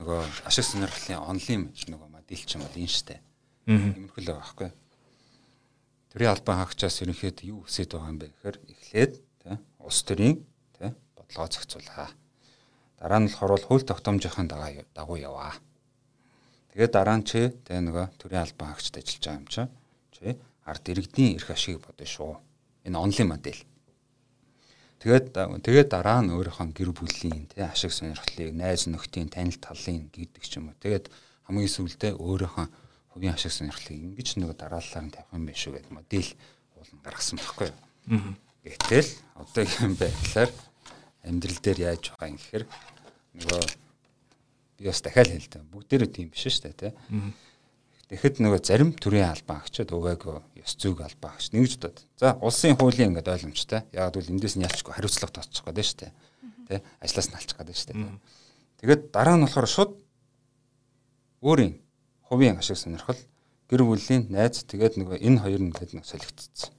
нөгөө ашиг сонирхлын онлын нөгөө модель ч юм бол энэ штэ. Иймэрхүү л байхгүй. Төрийн албан хаагчаас ерөнхийдөө юу хүсэж байгаа юм бэ гэхээр эхлээд тий улс төрийн тий бодлогоо зохицуулаа. Дараа нь болохоор хууль тогтоомжийн дагуу яваа Тэгээд дараа нь чи тэгээ нөгөө төрийн албан хаагчд ажиллаж байгаа юм чи чи ард иргэдийн эрх ашиг бодно шүү. Энэ онлайн модель. Тэгээд тэгээд дараа нь өөрийнхөө гэр бүлийн тий ашиг сонирхлыг найз нөхдийн танил талын гэдэг ч юм уу. Тэгээд хамгийн сүүлдээ өөрийнхөө хувийн ашиг сонирхлыг ингэж нөгөө дараалалаар нь тавих юм биш үү гэдэг модель уулан гаргасан байхгүй юу. Гэтэл одоо юм байдлаар амьдрал дээр яаж байгаа юм гэхээр нөгөө би бас дахиад хэлдэг. Бүгдээрээ тийм биш шүү дээ, тий. Тэгэхэд нөгөө зарим төрлийн албан агчид угаагүй ёс зүйг албан агч нэгж удаад. За улсын хуулийн ингээд ойлгомжтой. Яг бол эндээс нь ялчгүй хариуцлага тооцох гэдэг шүү дээ. Тий. Ажлаас нь алчих гэдэг шүү дээ. Тэгээд дараа нь болохоор шууд өөрийн хувийн ашиг сонирхол гэр бүлийн найз тэгээд нөгөө энэ хоёр нь нэг солигдсон.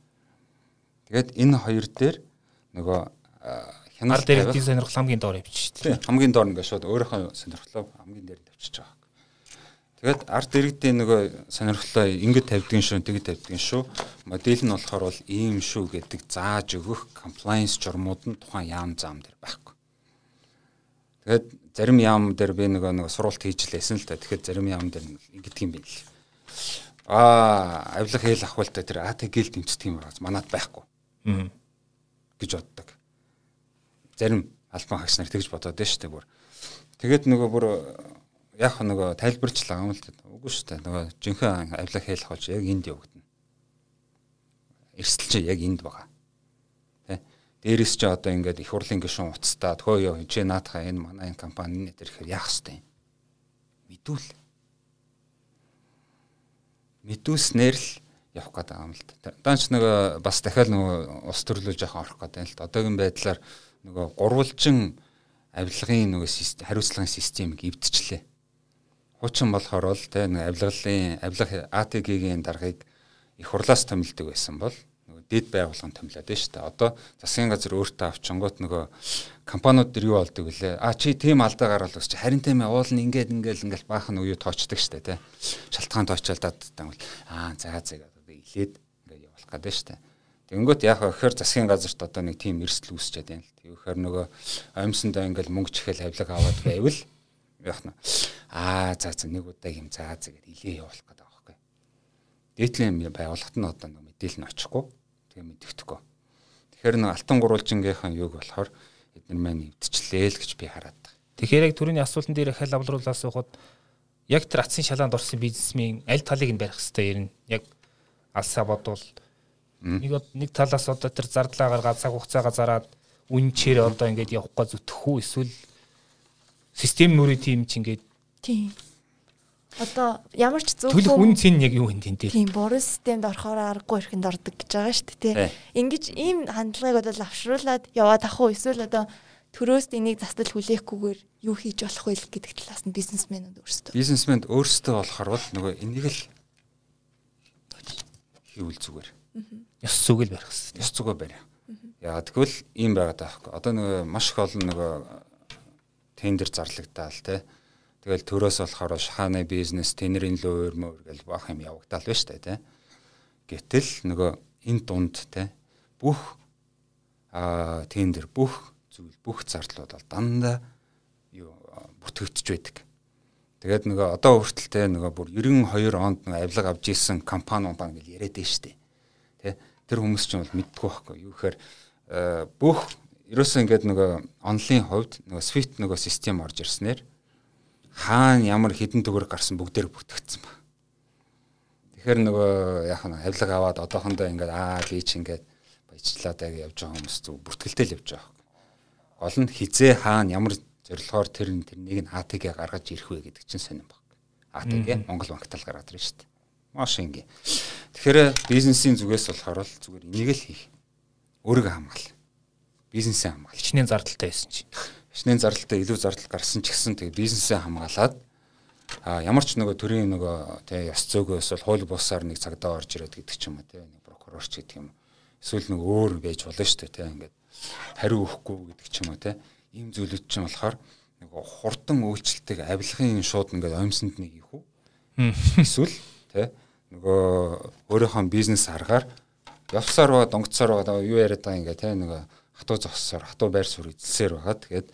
Тэгээд энэ хоёр дээр нөгөө
хяналт дээр эдийн сонирхол хамгийн доор явчих шүү
дээ. Хамгийн доор ингээд шууд өөрийнхөө сонирхлоо хамгийн дээр тавьчихж байгаа. Тэгээд арт иргэдийн нөгөө сонирхлоо ингэж тавьдгийн шүү, тэгж тавьдгийн шүү. Модель нь болохоор бол ийм шүү гэдэг зааж өгөх compliance журмууд нь тухайн яам зам дээр байхгүй. Тэгээд зарим яам дээр би нөгөө нөгөө сургалт хийж лээсэн л та. Тэгэхээр зарим яам дээр ингэдэг юм байна л. Аа, авилга хэл ахвал та тэр АТ гэл дэмждэг юм байна. Манад байхгүй. Аа гэж боддог зарим албан хагас нар тэгж бодоод байна шүү дээ бүр. Тэгээд нөгөө бүр яг нөгөө тайлбарчлаа юм л дээ. Үгүй шүү дээ. Нөгөө жинхэнэ авилга хэлэх болж яг энд явагдана. Эрсдэл чи яг энд байгаа. Тэ. Дээрээс чи одоо ингээд их хурлын гишүүн уцтаа тхөө ёо чи наатахаа энэ манай энэ компани нэ тэр ихээр яах хэвтэй. Мэдүүл. Мэдүүлснээр л явах гэдэг юм л да. Даанч нөгөө бас дахиад нөгөө ус төрлөө жоохон орох гэдэг юм л да. Одоогийн байдлаар нөгөө гурвалжин авилгын нөгөө хариуцлагын системийг эвдчихлээ. хуучин болохоор бол те нэг авилгалын авилга АТГ-ийн даргаыг их хурлаас томилдог байсан бол нөгөө дэд байгууллагын томилоод байна шүү дээ. Одоо засгийн газар өөртөө авчингууд нөгөө компаниуд дэр юу болдог вүлээ. А чи тийм алдаа гаргал өсч харин тийм ээ уулын ингээд ингээд ингээд баахан үе тоочдөг шүү дээ те. Шалтгаан тоочолдаад тань бол аа за за гэдэг илээд ингээд явуулах гэдэг шүү дээ. Тэнгүүт яг ихэр засгийн газарт одоо нэг тийм эрсдэл үүсчихэд байна л. Тэгэхээр нөгөө амьсандаа ингээд мөнгө чихэл авлага аваад байвал яах нь аа за за нэг удаа юм за гэд илээ явуулах гэдэг байгаа байхгүй. Дээдлийн байгууллагт нь одоо нэг мэдээлэл нь очихгүй тэгээ мэддэхгүй. Тэгэхээр нэг алтан гурвалжингийнхэн юг болохоор эдгээр маань нэвдчихлээ л гэж би хараад байна.
Тэгэхээр яг түрүүний асуултан дээр хэл авлруулаас ухад яг тэр атсын шалаанд орсон бизнесмен аль талыг нь барих хэвээр ер нь яг алсаа бодвол нэг нэг талаас одоо тэр зардлаагаар газаг хугацаагаа зараад үнчээр одоо ингээд явах га зүтгэх үү эсвэл систем нүрээ тийм ч ингээд
Тийм. Одоо ямар ч зөв
төлөх үн цэн яг юу юм тийм дээр.
Тийм, буруу системд орохоор аргагүй ихэнд ордог гэж байгаа шүү дээ, тий. Ингиж ийм хандлагыг одоо авшруулад яваад ах уу эсвэл одоо төрөөс энийг застал хүлээхгүйгээр юу хийж болох вэ гэдэг талаас нь бизнесмэнүүд өөрсдөө.
Бизнесмэнд өөрсдөө болохоор бол нөгөө энийг л хийвэл зүгээр.
Ёс зүгэл барих хэрэгтэй.
Ёс зүгөө барь. Яа тэгвэл ийм байгаад байгаа. Одоо нөгөө маш их олон нөгөө тендер зарлагдаад те Тэгэл төрөөс болохоор шахааны бизнес, тэнэрийн лөө өрмөр гэл баах юм явагдал байна штэ тий. Гэтэл нөгөө энэ дунд тий бүх аа тендер бүх зүйл бүх зардлууд бол дандаа юу бүртгэгдэж байдаг. Тэгээд нөгөө одоо хүртэлтэй нөгөө бүр 92 онд нөгөө авилга авж исэн компани бан гэж яриад байна штэ. Тэ тэр хүмүүс ч бол мэддэггүй байхгүй юу гэхээр бүх ерөөсөө ингээд нөгөө онлайн хувьд нөгөө Swift нөгөө систем орж ирснээр хаана ямар хідэн төгөр гарсан бүгдээр бүтгэгдсэн ба. Тэгэхээр нөгөө яг нь авилга аваад одоохондоо ингээд аа лийч ингээд баяжлаад яг явж байгаа хүмүүс зүг бүртгэлтэй л явж байгаа. Гол нь хизээ хаана ямар зорилгоор тэр тэрнийг нь АТГ гаргаж ирэх вэ гэдэг чинь сонирн баг. АТГ Монгол банк тал гараад ирнэ шүү дээ. Маш ингийн. Тэгэхээр бизнесийн зүгээс болохоор л зүгээр энийг л хийх. Өөрийгөө хамгаал. Бизнесээ хамгаал.
Хичнээн зардалтай байсан чинь
хичнээн зардалтай илүү зардал гарсан ч гэсэн тэгээ бизнесээ хамгаалаад а ямар ч нөгөө төрийн нөгөө тэгээ ёс зөөгөөс бол хууль бусаар нэг цагдаа орж ирээд гэдэг ч юм уу тэгээ нэг прокурор ч гэдэг юм. Эсвэл нэг өөр байж болно шүү дээ тэгээ ингээд хариу өгөхгүй гэдэг ч юм уу тэгээ ийм зүйлүүд чинь болохоор нөгөө хурдан үйлчлэлтэйг авилгын шууд ингээд оймсонд нэг ийх үү. Эсвэл тэгээ нөгөө өөрийнхөө бизнес аргаар явсаар ба донгоцоор ба юу яриад байгаа ингээд тэгээ нөгөө хатуу зогссоор хатуу байр суурь эзэлсээр байгаа. Тэгээд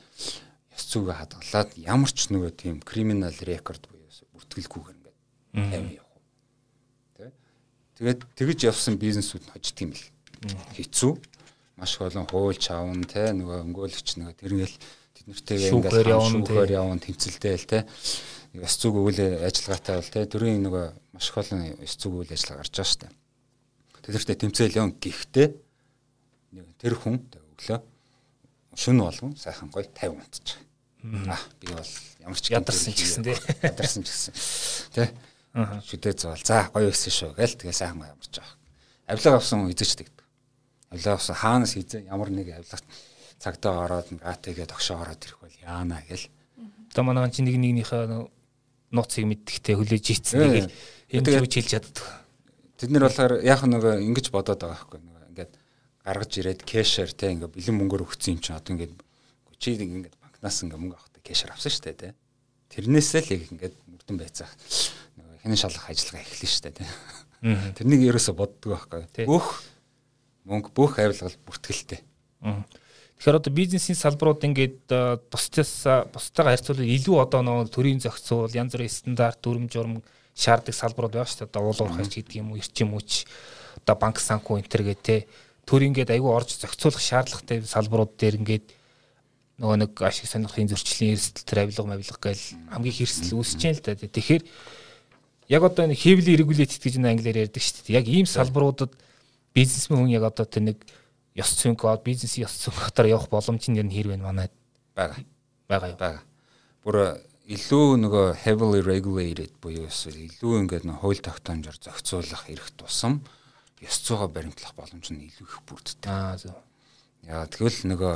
ёс зүгээ хадгалаад ямар ч нөгөө тийм криминал рекорд буюу бүртгэлгүйгээр ингээд тайван явах. Тэ? Тэгээд тэгж явсан бизнесүүд нь хождөг юм бэл. Хэцүү. Маш их олон хууль чавн тэ нөгөө өнгөөлөгч нөгөө тэргээл тэд нартэйгээ
ингээд
шүүхээр явна тэмцэлтэйл тэ ёс зүг үйл ажиллагаатай бол тэ төрийн нөгөө маш их олон ёс зүг үйл ажиллагаа гарч байгаа дээ. Тэдэртээ тэмцээл явна гэхдээ тэр хүн өглөө шүн болгон сайхан гоё 50 унтчих. Аа би бол ямар ч
ядарсан ч гэсэн тий.
Ядарсан ч гэсэн. Тэ. Шүдээ зоол. За гоё өссөн шүү гээл тэгээ сайхан гоё ямарч байгаа. Авилга авсан эзэж тэгдэг. Авилга авсан хаанаас эзэн ямар нэг авилга цагтаа ороод АТГ тогшоо ороод ирэх бол яана гэл.
Одоо манайхан чи нэг нэгнийхээ нууцыг мэддэхтэй хүлээж ийцсэн. Энэ юу хэлж чаддаг.
Тэд нэр болохоор яг нэг ингэж бодоод байгаа байхгүй гаргаж ирээд кэшэр те ингээ бэлэн мөнгөөр өгсөн юм чинь одоо ингээ чи ингээ банкнаас ингээ мөнгө авахтай кэшэр авсан шүү дээ те. Тэрнээсээ л яг ингээ мөрдөн байцаах нөгөө хянан шалгах ажиллагаа эхэлнэ шүү дээ те. Тэрнийг ерөөсө боддог байхгүй. Бүх мөнгө бүх авилгал бүртгэлтэй
Тэгэхээр одоо бизнесийн салбарууд ингээд бусдаас бусдаагаа харьцуулбал илүү одоо нөгөө төрийн зохицуул, янз бүрийн стандарт, дүрм журм шаарддаг салбарууд байна шүү дээ. Одоо уул уурхайч гэдэг юм уу, эрчим хүч, одоо банк санхүү энтер гэх те төр ингээд айгүй орж зохицуулах шаардлагатай салбарууд дээр ингээд нөгөө нэг ашиг сонирхлын зөрчлийн эрсдэл төр авилга мавилга гээл хамгийн хэрсэл үүсэж байна л да. Тэгэхээр яг одоо энэ heavily regulated гэж нэг англиар ярьдаг шүү дээ. Яг ийм салбаруудад бизнесмен хүн яг одоо тэр нэг ёс зүйн код, бизнесийн ёс зүйн кодоор явах боломж нь ер нь хэр вэ манайд
байгаа.
Байгаа юу?
Байгаа. Бүр илүү нөгөө heavily regulated буюу илүү ингээд нэг хууль тогтоомжоор зохицуулах эрх тусам ёс зүйгоо баримтлах боломж нь илүү их бүрддэг.
Аа зөв.
Яа тэгвэл нөгөө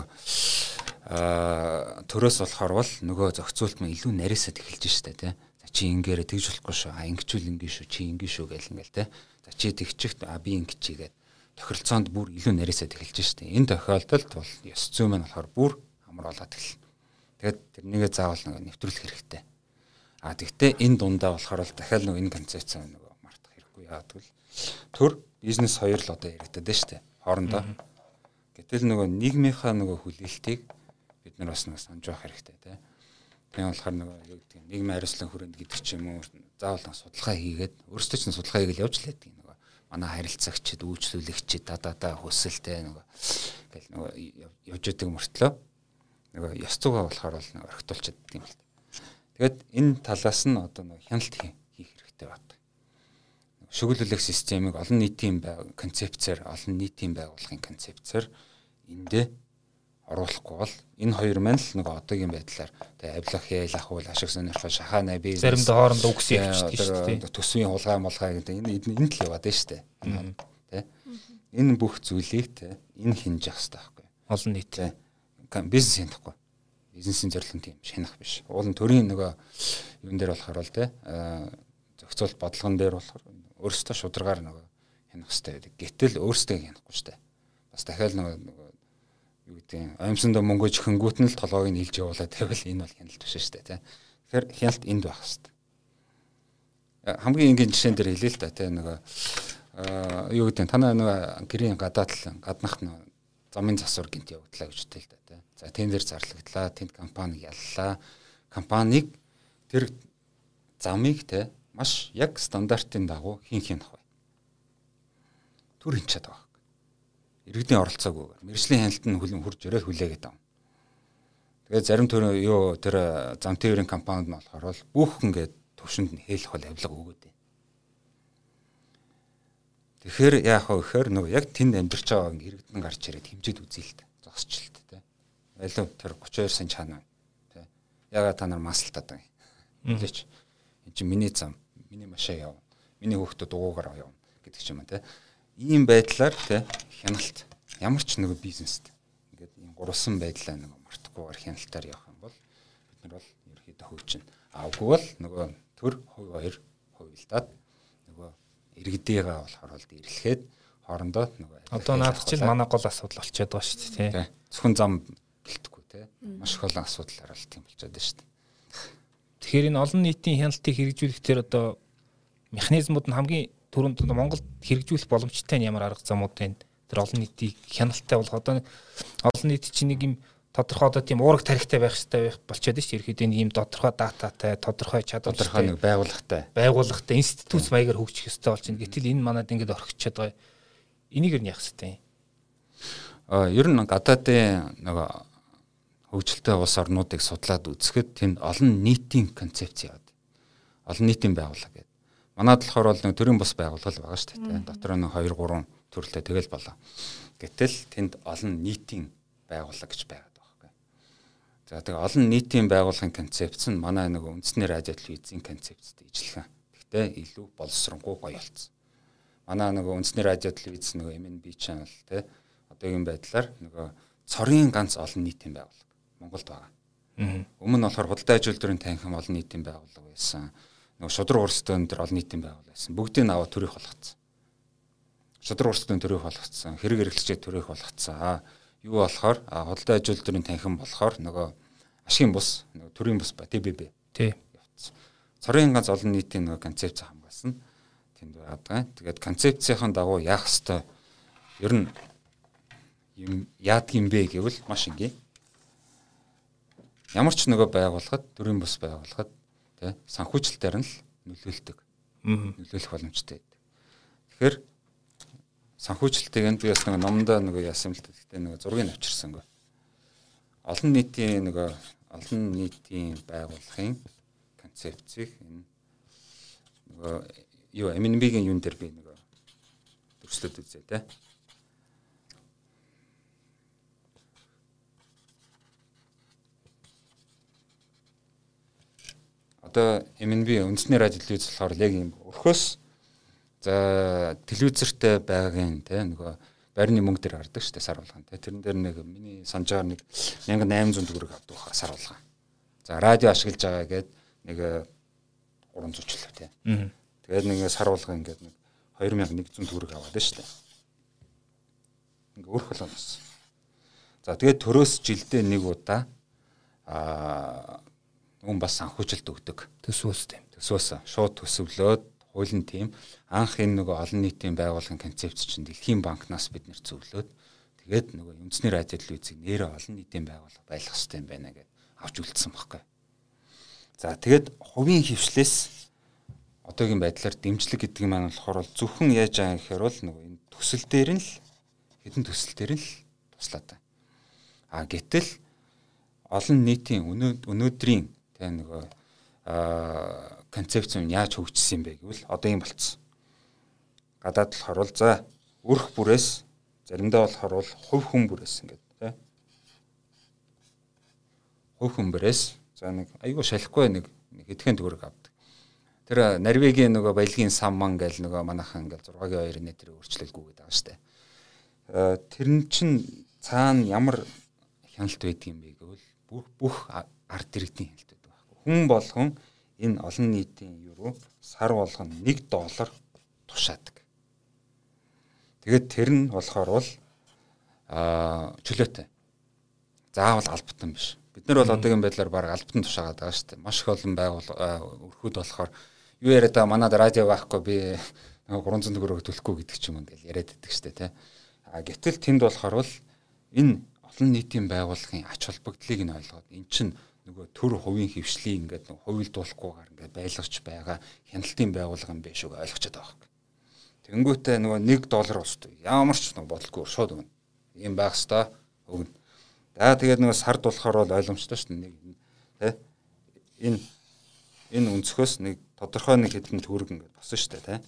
аа төрөөс болохоор бол нөгөө зохицуулт маань илүү нарийсаад эхэлж штэ тий. За чи ингээрэ тэгж болохгүй шүү. А ингэчүүл ингэ шүү. Чи ингэ шүү гэл ингээл те. За чи тэгчих а би ингэчигээд тохиролцоонд бүр илүү нарийсаад эхэлж штэ. Энэ тохиолдолд бол ёс зүй маань болохоор бүр амар болоод эхэлнэ. Тэгээд тэрнийгээ заавал нэг нэвтрүүлэх хэрэгтэй. А тэгвэл энэ дундаа болохоор л дахиад нэг энэ концепц нөгөө мартах хэрэггүй яадаг л төр бизнес хоёр л одоо яригдаад байна штэ. Хоорондоо. Гэтэл нөгөө нийгмийнхаа нөгөө хүлээлтийг бид нар бас нэг санаж байх хэрэгтэй тий. Тийм болохоор нөгөө юу гэдэг нийгмийн хариуцлага хүрээнд гэдэг ч юм уу заавал судалгаа хийгээд өөрсдөө ч судалгаа хийгээл явж лээд тийм нөгөө манай харилцагчид үйлчлүүлэгчид да да да хүсэлтэй нөгөө гэл нөгөө явж идэг мөртлөө нөгөө ёс зүйгээ болохоор бол нөгөө орхитуулчихэд тийм л. Тэгээд энэ талаас нь одоо нөгөө хяналт хийх хэрэгтэй байна. Шүглүүлэх системийг олон нийтийн концепцээр олон нийтийн байгууллагын концепцээр эндээ оруулахгүй бол энэ хоёр маань л нэг одоогийн байдлаар тэгээ авилах яйлах бол ашиг сонирхол шахаана бизнес
заримдаа хоорондоо үгс ярьж шүү дээ.
Төсвийн хулгай молгай гэдэг энэ энэ л яваад байна шүү дээ. Тэ. Энэ бүх зүйлийг тэ энэ хинж явах хэрэгтэй байхгүй.
Олон нийт.
Бизнес хянахгүй. Бизнесийн зорилго тийм шанах биш. Уулын төрийн нөгөө юун дээр болохоор бол тэ зохицуулт бодлогон дээр болохоор өөрөөсөө шударгаар нөгөө хянах хэрэгтэй байдаг. Гэтэл өөрөөсөө хянахгүй шүү дээ. Бас дахиад нөгөө юу гэдэг аимсандаа мөнгө жихэнгүүт нь л толгойг нь илж явуулаад тавил энэ бол хяналт биш шүү дээ тий. Тэгэхээр хяналт энд байх хэрэгтэй. Э, хамгийн энгийн жишээн дээр хэлээ л да тий нөгөө юу гэдэг танаа нөгөө гэрийн гадаад л гаднах нөгөө замын засвар гинт явагдлаа гэж хэлээ л да тий. За тэн дээр зарлагдлаа, тэнд компани яллаа. Компаниг тэр замыг тий маш яг стандартын дагуу хин хянах бай. Түр хинчээд байгаа иргэдийн оролцоогүйгээр мэрэгжлийн хяналтанд хүлэн хурж өрөөл хүлээгээд авна. Тэгээд зарим төр юу тэр зам тээврийн компанид нь болохоор бол бүх ингээд төвшөнд нь хэлэх бол авилга өгөөд байна. Тэгэхээр яах вэ гэхээр нөгөө яг тэнд амьдарч байгаа иргэдэн гарч ирээд хэмжээд үзье л та. Зогсчлт те. Алив тэр 32 сан чанаа те. Ягаад та нар масалтаад байгаа юм. Үлээч. Энд чинь миний зам, миний машаа яв. Миний хүүхдүүд дугуугаар явна гэдэг ч юм те ийм байдлаар те хяналт ямар ч нэг бизнест ингээд ийм гурван байдлаа нэг мартахгүйгээр хяналтаар явах юм бол бид нар бол ерөөхдөө хөгжинэ. А үгүй бол нөгөө төр хувь хоёр хувилдаад нөгөө иргэдийгээ болохоор бол ирлэхэд хоорондоо нөгөө
одоо наад чинь манай гол асуудал болчиход байгаа шүү дээ тий.
Зөвхөн зам гэлтэхгүй тий. Маш их олон асуудал гаралт юм болчиход байна шүү дээ.
Тэгэхээр энэ олон нийтийн хяналтыг хэрэгжүүлэх тэр одоо механизмууд нь хамгийн түрүүнд Монголд хэрэгжүүлэх боломжтой нь ямар арга замууд байна? Тэр олон нийтийг хяналттай болох одоо олон нийт чинь нэг юм тодорхой одоо тийм уурах тарихтай байх хэрэгтэй байх болчиход шүү. Ерхэд энэ ийм тодорхой дататай, тодорхой чадвартай,
тодорхой нэг байгууллагатай,
байгууллагатай институт маягаар хөгжих ёстой болж байна. Гэтэл энэ манад ингээд орхичод байгаа. Энийг юу яах хэрэгтэй юм?
А ер нь гадаадын нэг хөгжилтэй улс орнуудыг судлаад үзэхэд тэнд олон нийтийн концепц яваад. Олон нийтийн байгууллага гэдэг Манайд болохоор бол нэг төрийн бус байгууллага байгаа шүү дээ. Дотор нь 2 3 төрлөө тэгэл болоо. Гэтэл тэнд олон нийтийн байгууллага гэж байгаа. За тэгээ олон нийтийн байгууллагын концепц нь манай нэг үндэсний радио телевизийн концепцтэй ижилхэн. Гэхдээ илүү боловсронгуй гоё болсон. Манай нэг үндэсний радио телевиз нэг MNB channel те одоогийн байдлаар нөгөө цорын ганц олон нийтийн байгууллага Монголд байгаа. Өмнө нь болохоор худалдаа ажил төрийн танхим олон нийтийн байгууллага байсан нөгөө шудраг урстай энэ олон нийтийн байгуул байсан. Бүгдийг аваа төрөх болгоцсон. Шудраг урстай төрөх болгоцсон. Хэрэг эрхлэгчээ төрөх болгоцсон. Юу болохоор худалдаа ажил төрийн танхим болохоор нөгөө ашигын бус нөгөө төрийн бус ба ТББ.
Тий.
Цорын ганц олон нийтийн нөгөө концепц хамгаалсан. Тэнд байгаа. Тэгээд концепцийн дагуу яах хэвээр ер нь юм яадгийм бэ гэвэл маш энгийн. Ямар ч нөгөө байгууллагад төрийн бус байгууллагад тий санхүүжилтээр нь л нөлөөлдөг. Нөлөөлөх боломжтой байдаг. Тэгэхээр санхүүжилтийг энэ би бас нэг номдоо нэг яасан л гэхдээ нэг зургийг авчирсангүй. Олон нийтийн нэг олон нийтийн байгууллагын концепцийг энэ нөгөө юу MNB-гийн юун дээр би нэг төрслөд үзээ те. Одоо MNB үндэсний радио телевиз болохоор яг юм өрхөөс за телевизэртэй байгаагийн те нөгөө байрны мөнгө дээр гардаг шүү дээ сар болгон те тэрэн дээр нэг миний санджаар нэг 1800 төгрөг авдаг баха сар болгон. За радио ашиглаж байгаа гээд нэг 300 ч лөө тий. Тэгээд нэг сар болго ингээд нэг 2100 төгрөг аваад шүү дээ. Ингээ өөр холоноос. За тэгээд төрөөс жилдээ нэг удаа аа хүн бас санхүүжилт өгдөг.
Төсвөөс тийм.
Төсвөөс шууд төсөвлөөд хуулийн тим анх энэ нөгөө олон нийтийн байгууллагын концепц чинь Дэлхийн банкнаас бид нэр зөвлөөд тэгээд нөгөө үндэсний радио телевизийг нэрээ олон нийтийн байгууллага байлгах хэрэгтэй юм байна гэд авч үлдсэн баггүй. За тэгээд хувийн хөвшлээс одоогийн байдлаар дэмжлэг гэдэг нь маань болохоор зөвхөн яаж байгаа гэхээр бол нөгөө энэ төсөл дээр нь л хэдэн төсөл дээр нь л туслаад байна. А гэтэл олон нийтийн өнөөдрийн тэгээ нөгөө аа концепц нь яаж хөгжсөн юм бэ гэвэл одоо юм болцсон. Гадаад болохоор бол за өрх бүрээс заримдаа бол хувь хүн бүрээс ингээд тий. Хувь хүн бүрээс за нэг айгүй шалахгүй нэг хэдхэн төгрөг авдаг. Тэр Норвегийн нөгөө баялагын самман гэл нөгөө манайхан ингээл 6-гийн 2 нэтэр өөрчлөлгүү гэдэг байгаа штэ. Тэр нь чин цаана ямар хяналт байдаг юм бэ гэвэл бүх бүх арт иргэдийн хяналт. Хүн болгон энэ олон нийтийн евро сар болгоно 1 доллар тушаадаг. Тэгээд тэр нь болохоор бол аа чөлөөтэй. Заавал албатан биш. Бид нар бол одоогийн байдлаар баг албатан тушаагаад байгаа шүү дээ. Маш их олон байгуул өрхөд болохоор юу яриад байгаа манад радио байхгүй би 300 төгрөг төлөхгүй гэдэг ч юм ингээл яриад байдаг шүү дээ тий. А гэтэл тэнд болохоор бол энэ олон нийтийн байгууллагын ач холбогдлыг нь ойлгоод эн чинь нөгөө төр хувийн хөвшлийн ингээд нөгөө хувилдуулахгүйгээр ингээд байлгаж байгаа хяналтын байгууллага юм биш үг ойлгочод байгаа юм. Тэнгүүтээ нөгөө 1 доллар устд ямар ч нэг бодлого шууд өгнө. Ийм байх хэвээр өгнө. За тэгээд нөгөө сард болохоор бол ойлгомжтой шүү дээ. Нэг тэ энэ энэ өнцгөөс нэг тодорхой нэг хэдэн төгрөг ингээд босон шүү дээ тэ.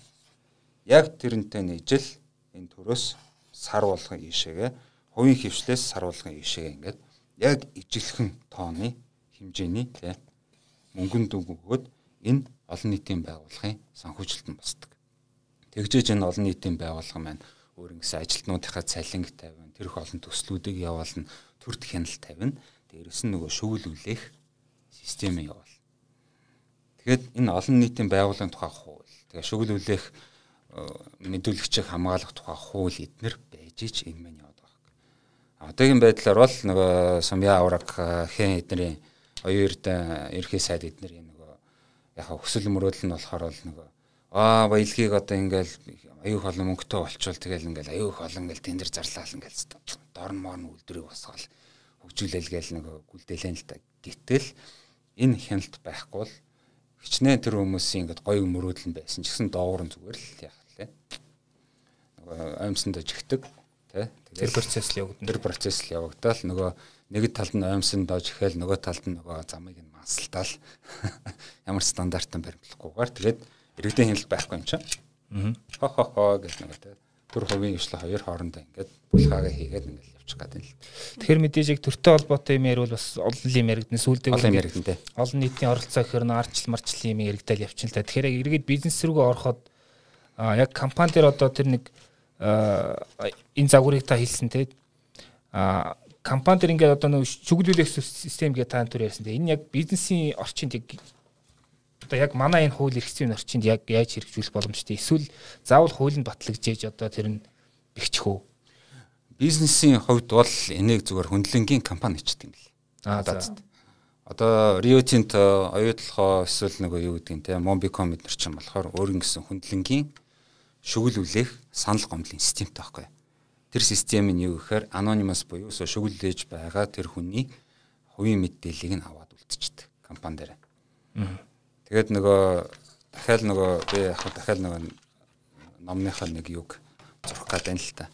Яг тэрнтэй нийжэл энэ төрөөс сар болгон ийшээгээ хувийн хөвшлээс сар болгон ийшээгээ ингээд яг ижилхэн тооны хэмжээний тий мөнгөнд өгөөд энэ олон нийтийн байгууллагын санхүүжилтөнд босдог. Тэгжээж энэ олон нийтийн байгууллага маань өөр ингэсэн ажилтнуудынхаа цалинг тавина, тэр их олон төслүүдийг явуулна, төрт хяналт тавина. Дээрээс нь нөгөө шүүлүүлэх системийг явуул. Тэгэхээр энэ олон нийтийн байгууллагын тухай хууль, тэгээ шүүлүүлэх э, мэдүүлэгчийг хамгаалах тухай хууль эднэр байж ич энэ мань яваад байгаа. Одоогийн байдлаар бол нөгөө сумья авраг э, хэн эднэрийн хоёрд ерхий сайд эднэр юм нөгөө яг хөсөл мөрөөдөл нь болохоор л нөгөө аа баялагийг одоо ингээл аюух олон мөнгөтэй болчвол тэгэл ингээл аюух олон ингээл тендер зарлал ингээл дорн морн үйлдвэрийг босгоол хөгжүүлэл гээл нөгөө гүлдэлэн л та. Гэтэл энэ хяналт байхгүй л хичнээн тэр хүмүүсийн ингээд гоё мөрөөдөл нь байсан ч гэсэн доогуур нь зүгээр л яах лээ. Нөгөө аимсандаа жигдэг тий.
Тэр процесс л явагдана.
Тэр процесс л явагдал нөгөө нэг талд нь оймсон доож ихэл нөгөө талд нь нөгөө замыг нь мансалтаал ямар стандартан баримтлахгүйгээр тэгээд иргэдийн хяналт байхгүй юм чинь. Хо хо хо гэж нөгөө тэгээд төр хувийн өвчлө хоёр хоорондоо ингээд булхаагаа хийгээд ингээд явчих гэдэг л.
Тэгэхээр мэдээж яг төртэй холбоотой юм ярил бас олон юм яригдана сүулдэ
олон юм яригдана.
Олон нийтийн оролцоо гэхээр нэг арчил марчил юм яригдал явчихна л та. Тэгэхээр яг иргэд бизнес рүүгээ ороход а яг компани дээр одоо тэр нэг энэ загварыг та хэлсэн те а компани төр ингээд одоо нэг шүглүүлэх систем гэдэг таан төр ярьсан. Энэ яг бизнесийн орчинд яг одоо яг манай энэ хууль эрхцийн орчинд яг яаж хэрэгжүүлэх боломжтой. Эсвэл заавал хуулинд батлагдж одоо тэр нь бэхчих үү?
Бизнесийн хувьд бол энийг зүгээр хөндлөнгийн компани хийдэг юм бэл. Аа за. Одоо Rio Tinto, оюутлахоо эсвэл нэг юу гэдэг юм те Mombicom эднэр чинь болохоор өөр ингэсэн хөндлөнгийн шүглүүлэх санал гомдлын системтэй байхгүй. Тэр систем нь юу гэхээр anonymous буюу шүглээж байгаа тэр хүний хувийн мэдээллийг нь аваад үлдчихдэг компани дээр. Тэгээд нөгөө дахиад нөгөө би яг дахиад нөгөө номныхаа нэг юг зурх гэдэг нь л та.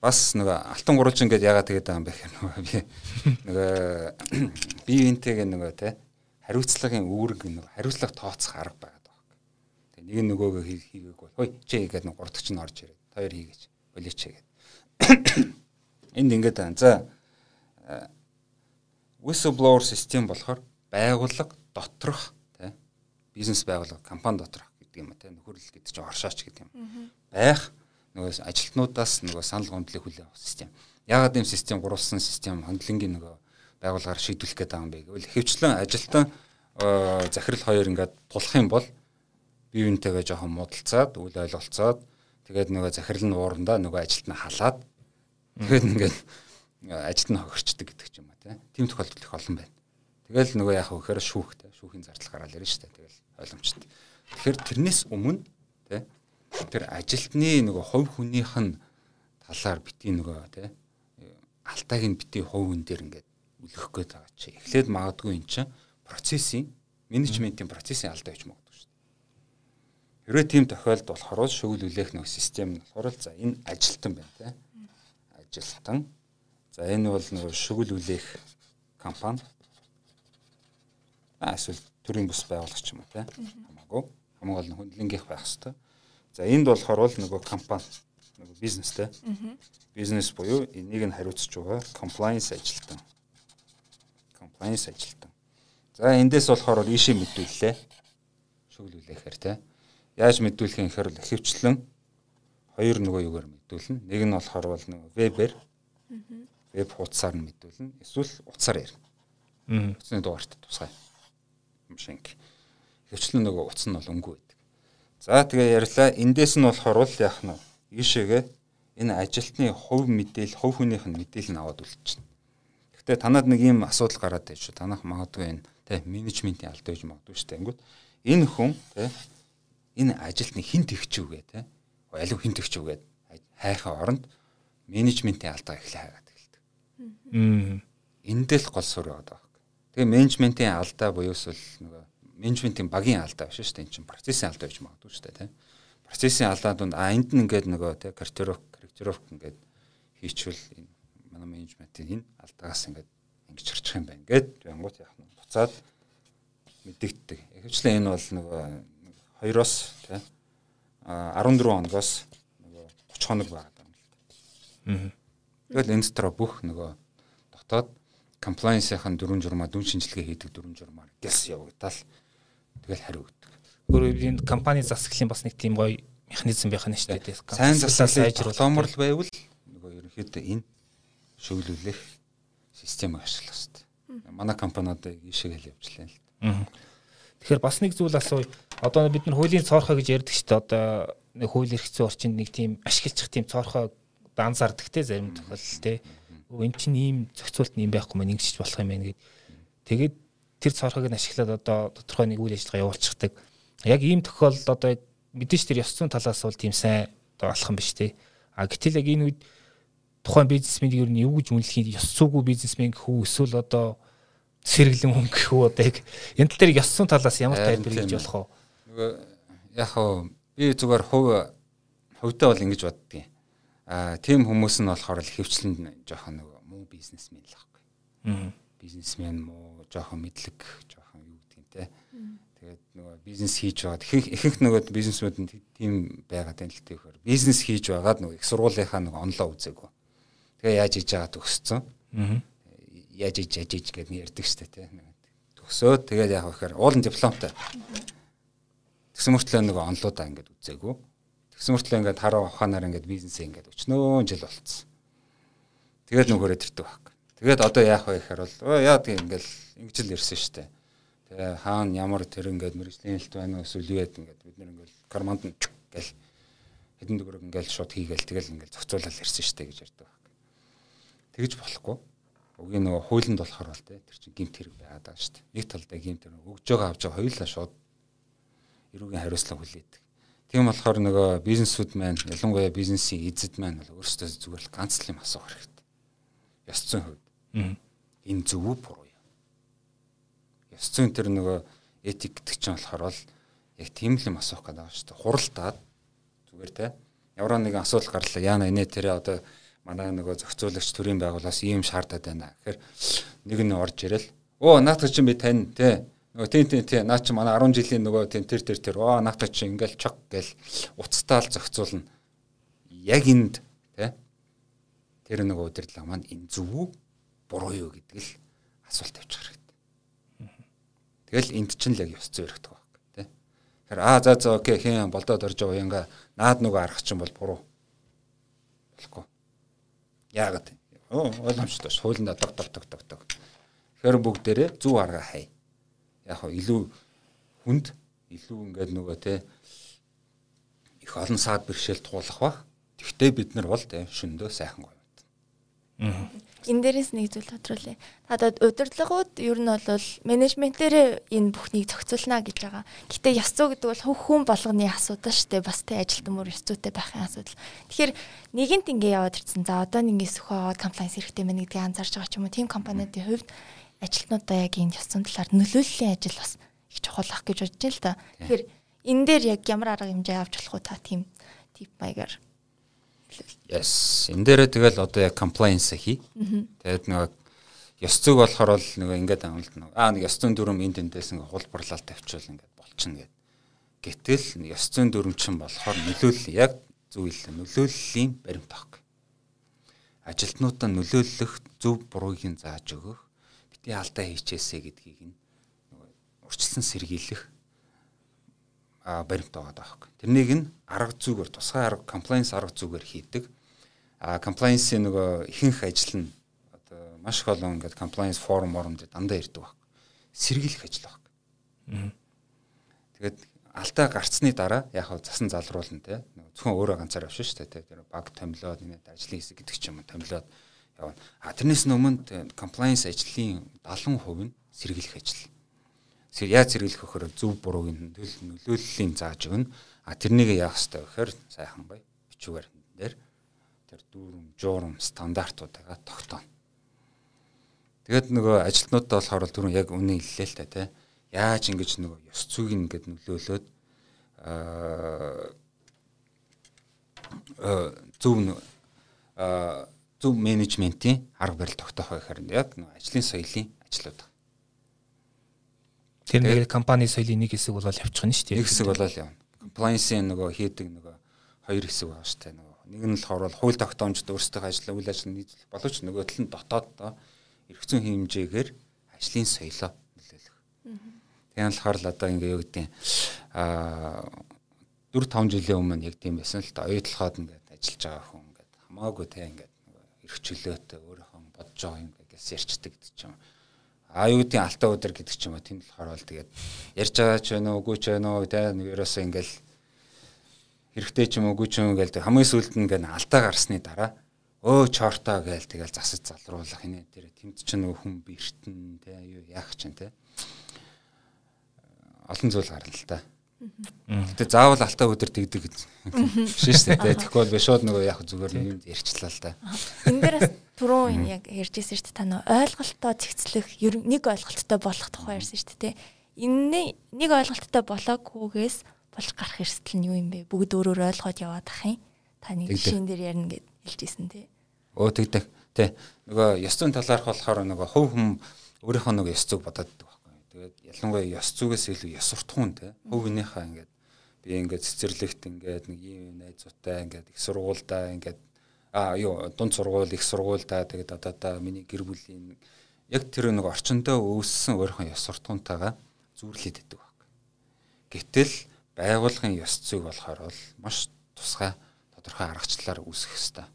Бас нөгөө алтан гурвалжин гэдээ яагаад тэгээд байгаа юм бэ гэхээр нөгөө би нөгөө бие биентэйгээ нөгөө те хариуцлагын үүрэг нөгөө хариуцлага тооцох арга байгаа нэг нөгөөгөө хийгээг бол хой чи гэдэг нэг гурдагч нь орж ирээд хоёр хийгээч болооч гэдэг. Энд ингээд байна. За whistleblower систем болохоор байгууллага доторх тий бизнес байгууллага компани доторх гэдэг юм тий нөхөрлөл гэдэг чинь оршооч гэдэг юм. Байх нөгөө ажилтнуудаас нөгөө санал гомдлыг хүлээх систем. Яагаад ийм систем гурвалсан систем хөндлөнгийн нөгөө байгууллагаар шийдвэрлэх гэдэг юм бэ гэвэл хэвчлэн ажилтан захирал хоёр ингээд тулах юм бол бие биентэйгээ жоохон муудалцаад үл ойлголцоод тэгээд нөгөө захирал нь уурандаа нөгөө ажилт нь халаад тэгээд ингээд ажилт нь хохирчдаг гэдэг ч юм а тийм тохиолдол их олон байна. Тэгэл нөгөө яах вэ гэхээр шүүхтэй шүүхийн зардал гараад ирнэ шүү дээ. Тэгэл ойлгомжтой. Тэгэхээр тэрнээс өмнө тий тэр ажилтны нөгөө хувь хүнийх нь талаар бити нөгөө тий алтайг нь бити хувь хүн дээр ингээд үлгэх гээд байгаа чи. Эхлээд магадгүй эн чинь процессын менежментийн процессын алдаа гэж дээ. Хэрвээ тийм тохиолдол болохоор шүгэл үлээх нэг систем нь болохоор за энэ ажилтан байна тий. Ажилтан. За энэ бол нэг шүгэл үлээх компани. Аа эсвэл төрийн бус байгууллага ч юм уу тий. Хамаагүй. Хамгийн гол нь хөндлөнгийнх байх хэвээр. За энд болохоор бол нөгөө компани нөгөө бизнестэй. Бизнес буюу энийг нь хариуцж байгаа compliance ажилтан. Compliance ажилтан. За эндээс болохоор ийшээ мэдүүллээ. Шүглүүлэхээр те. Яаж мэдүүлэх юм гэхээр ихэвчлэн хоёр нөгөө юугаар мэдүүлнэ. Нэг нь болохоор бол нөгөө вебээр веб хуудасаар нь мэдүүлнэ. Эсвэл утсаар ярина. Аа. Утасны дугаарт тусгай. Машинг. Ихэвчлэн нөгөө утас нь бол өнгө байдаг. За тэгээ ярьлаа. Эндээс нь болохоор бол яах нь ийшээгээ энэ ажилтны хувь мэдээл, хувь хүнийх нь мэдээлэл нь аваад үлдчихнэ. Гэхдээ танад нэг ийм асуудал гараад байж шүү. Танах магадгүй энэ тэ менежментийн алдаа гэж магадгүй шүү дээ. Ингүүт энэ хүн тэ энэ ажилтны хин тэгчүү гэ тэ алив хин тэгчүү гэд хайхаа оронд менежментийн алдаа эхлэх хагаад эхэлдэг. Аа. Эндэл гол сур яваад байгаа. Тэгээ менежментийн алдаа буюус л нөгөө менежментийн багийн алдаа биш шүү дээ. Энд чинь процессын алдаа гэж магадгүй шүү дээ, тэ. Процессын алдаадунд а энд нь ингээд нөгөө тэ корректировк корректировк ингээд хийчихвэл энэ манай менежментийн энэ алдаагаас ингээд ингэж харчих юм байна. Ингээд янгууд яах нь буцаад мэдэгддэг. Ихэвчлэн энэ бол нөгөө 2-оос тий 14 хоногоос нөгөө 30 хоног байгаа юм л да. Тэгэл энэ дотор бүх нөгөө дотоод compliance-ийн дөрвөн журмаа дүн шинжилгээ хийдэг дөрвөн журмаар гэлс явагдал тэгэл хариу өгдөг.
Өөрөөр энэ компани засаглалын бас нэг тийм гоё механизм байх нь шүү дээ.
Сайн засаглалын програмор байвал нөгөө ерөнхийдөө энэ шөглүүлэх системийг ашиглах хэрэгтэй манай компаниудыг ишээгээл явууллаа л.
Тэгэхээр бас нэг зүйл асууя. Одоо бид нар хуулийн цоорхоо гэж ярьдаг шүү дээ. Одоо нэг хууль эрх зүйн орчинд нэг тийм ашиглах тийм цоорхоо данзаардаг те зарим тохиолдол те. Өө эн чинь ийм зохицуулт юм байхгүй маань ингэж болох юм байна гэд. Тэгээд тэр цоорхоог нь ашиглаад одоо тодорхой нэг үйл ажиллагаа явуулчихдаг. Яг ийм тохиолдол одоо мэдээж тэр ёс зүйн талаас бол тийм сайн одоо алхам биш те. А гэтэл яг энэ үед тухайн бизнесменийг ер нь юу гэж үнэлэх ёс зүйгүй бизнесмен гэх үү эсвэл одоо сэргэлэн хүн гэх үү одоо яг энэ тал дээр ёс зүйн талаас ямар тайлбар хийж болох вэ?
Яг хоо би зүгээр хувь хувьдаа бол ингэж боддгийн. Аа тийм хүмүүс нь болохоор л хөвчлэн жоохон нөгөө муу бизнесмен л байхгүй. Аа. Бизнесмен муу жоохон мэдлэг жоохон юу гэдэг юм те. Тэгээд нөгөө бизнес хийж байгаад ихэнх ихэнх нөгөө бизнесмүүд нь тийм байгаад байна л тэгэхээр бизнес хийж байгаад нөгөө их сургуулийнхаа нөгөө онлоо үзээгүй. Тэгээ яаж хийж байгаа төгссөн. Аа яаж иж яаж иж гэдэг нь ярьдаг штэ тий. Төгсөөд тэгээд яг вэхээр уулын дипломтой. Тэгсэн мөртлөө нэг онлуудаа ингээд үзээгүй. Тэгсэн мөртлөө ингээд хараа ухаанаар ингээд бизнесээ ингээд өчнөө жил болцсон. Тэгээд нөгөөрөө тэрдэг байхгүй. Тэгээд одоо яах вэ гэхээр бол яа тийм ингээд ингэж л ирсэн штэ. Тэгээ хаана ямар тэр ингээд мэрэгжлийн хэлт байна уу эсвэл юу яд ингээд бид нэр ингээд карманд нь гэл хэдэн дөрөв ингээд шууд хийгээл тэгэл ингээд зохицуулаад ирсэн штэ гэж ярьдаг байхгүй. Тэгэж болохгүй Угийн нөгөө хуулинд болохоор бол тэр чинь гимт хэрэг байгаад байгаа шүү дээ. Нэг талдаа гимт хэрэг өгж байгаа авч байгаа хоёулаа шууд эрүүгийн хариуцлага хүлээдэг. Тийм болохоор нөгөө бизнесүүд маань ялангуяа бизнесийн эзэд маань бол өөрсдөө зүгээр л ганц л юм асуух хэрэгтэй. Ёс зүйн хувьд. Энэ зөв үү буруу юу? Ёс зүйн тэр нөгөө этик гэдэг чинь болохоор бол яг тийм л юм асуух гэдэг байгаа шүү дээ. Хуралдаад зүгээр те. Ямар нэгэн асуудал гарлаа. Яана инээ тэрэ одоо манай нөгөө зохицуулагч төрийн байгууллаас ийм шаардаад байна. Тэгэхээр нэг нь орж ирэл. Оо наатах чинь би тань тий. Нөгөө тий тий тий наа чи манай 10 жилийн нөгөө тий тэр тэр тэр оо наатах чи ингээл чок гэл уцтаал зохицуулна. Яг энд тий. Тэр нөгөө удирдлага маань энэ зөв үү? Буруу юу гэдэг л асуулт тавьчих хэрэгтэй. Тэгэл энд чинь л яг ёс зүй хэрэгтэй баг тий. Тэгэхээр аа за за окей хэн болдоод орж байгаа уянга наад нөгөө арах чинь бол буруу. Болохгүй Яагаад? Оо ойлгомжтой. Хуулинд дог дог дог дог дог. Тэгэхээр бүгдээрээ зөв арга хай. Яг хаа илүү хүнд илүү ингээд нөгөө те их олон саад бэрхшээл туулах бах. Тэгвэл бид нар бол те шөндөө сайхан гоё.
Аа. Энэ дээрээс нэг зүйл тодруулъя. Та удирдлагууд ер нь бол менежментээрээ энэ бүхнийг зохицуулна гэж байгаа. Гэтэ ёс зүй гэдэг бол хүн болгоны асуудал шүү дээ. Бас тэ ажилтан мөр ёс зүйтэй байхын асуудал. Тэгэхээр нэгэнт ингэ яваад ирсэн. За одоо нэг сөхөө комплайнс хэрэгтэй мэн гэдгийг анзаарч байгаа ч юм уу. Тим компаниудын хувьд ажилтнуудаа яг энэ зүйн талаар нөлөөллийн ажил бас их чухал ах гэж бодож л да. Тэгэхээр энэ дээр яг ямар арга хэмжээ авч болох уу та тийм тип маягаар
Yes. Энд дээрээ тэгэл одоо яг compliance хий. Тэгээд нэг ёс зүйг болохоор бол нэг ингээд амлалт нэг аа нэг ёс зүйн дүрм энд эндээс ингээ хулбарлал тавьчвал ингээд болчихно гэд. Гэтэл ёс зүйн дүрм чинь болохоор нөлөөлөл яг зүйл нөлөөллийн баримт баг. Ажилтнуудаа нөлөөлөх зөв буруугийн зааж өгөх, бити алдаа хийчээсэ гэдгийг нь урьдчилан сэргийлэх баримт байгаа даахгүй. Тэрнийг нь арга зүгээр тусгай арга compliance арга зүгээр хийдэг. А compliance-ийн нөгөө ихэнх ажил нь одоо маш их олон ингээд compliance forum forum дандаа ирдэг баг. Сэргийлэх ажил баг. Тэгээд алдаа гарцсны дараа яг хав засан залруулна те. Зөвхөн өөрөө ганцаар авшин дээ те. Тэр баг томилоод ингээд ажлын хэсэг гэдэг ч юм уу томилоод явна. А тэрнээс өмнө compliance ажлын 70% нь сэргийлэх ажил яаж зэрэглэх вөхөр зөв бурууг нөлөөллийн зааж өгнө. А тэрнийг яах хэрэгтэй вөхөр сайхан бай бичвэр дээр тэр дүүрэн жуурам стандартуудаа тогтооно. Тэгээд нөгөө ажилтнуудаа болохоор түрүүн яг үнэ хэллээ л та тий. Яаж ингэж нөгөө ёс зүйг ингээд нөлөөлөөд аа зөв зөв менежментийн арга барил тогтоох гэхээр яг нөгөө ажлын соёлын ажлууд
Тэр нэг компани соёлын нэг хэсэг болол явчихна шүү дээ.
Нэг хэсэг болол явна. Compliance-ийн нөгөө хийдэг нөгөө хоёр хэсэг байгаа шүү дээ. Нөгөө нэг нь болохоор бол хууль тогтоомжтой өөрсдөө ажиллах үйл ажиллагаа нийцүүлэх боловч нөгөө тал нь дотоод эрх зүйн хэмжээгээр ажлын соёлоо нөлөөлөх. Тийм болохоор л одоо ингээ юу гэдэг аа 4 5 жилийн өмнө яг тийм байсан л та оюутлахад ингээд ажиллаж байгаа хүн ингээд хамаагүй те ингээд эрх чөлөөтэй өөрийнхөө бодож байгаа юм гэсэн ярьчдаг гэдэг ч юм аюутын алтаа өдөр гэдэг ч юм уу тэнд болохоор бол тэгээд ярьж байгаа ч байна уу үгүй ч байна уу те ерөөсөө ингээл хэрэгтэй ч юм уу үгүй ч юм уу гээл хамгийн сүүлд нь ингээл алдаа гарсны дараа өө чортоо гээл тэгэл засаж залруулах хинэ тэр тэмд ч нөгөө хүн бэртэн те юу яах чинь те олон зүйл гарна л та. Гэтэ заавал алтаа өдөр тэгдэг биш шүү дээ. Тэгэхгүй бол шууд нөгөө яг зүгээр юм ярьчлаа л да.
Энэ дээрээс түрүүн яг ярьжсэн шүү дээ. Та нөгөө ойлголтоо цэгцлэх нэг ойлголттой болох тухай ярьсан шүү дээ. Энэ нэг ойлголттой болоогүйгээс болж гарах эрсдэл нь юу юм бэ? Бүгд өөрөөр ойлгоод яваад ах юм. Та нэг жишээн дээр ярина гэд хэлжсэн тий.
Өө тэгдэг. Тий. Нөгөө ёс зүйн талаарх болохоор нөгөө хувь хүн өөрийнхөө нөгөө ёс зүйг бодоод Тэгээд ялангуяа ёс зүгээс илүү ёс суртахуун те. Хөвгнийхаа ингээд би ингээд цэцэрлэгт ингээд нэг юм найзуутай ингээд их сургуультай ингээд а юу дунд сургууль их сургуультай тэгээд одоо та миний гэр бүлийн яг тэр нэг орчиндөө үүссэн өөрийнхөө ёс суртахуунтайгаа зүүрлээд идэг баг. Гэтэл байгууллагын ёс зүйг болохоор бол маш тусгай тодорхой аргачлалаар үүсэх хэвээр.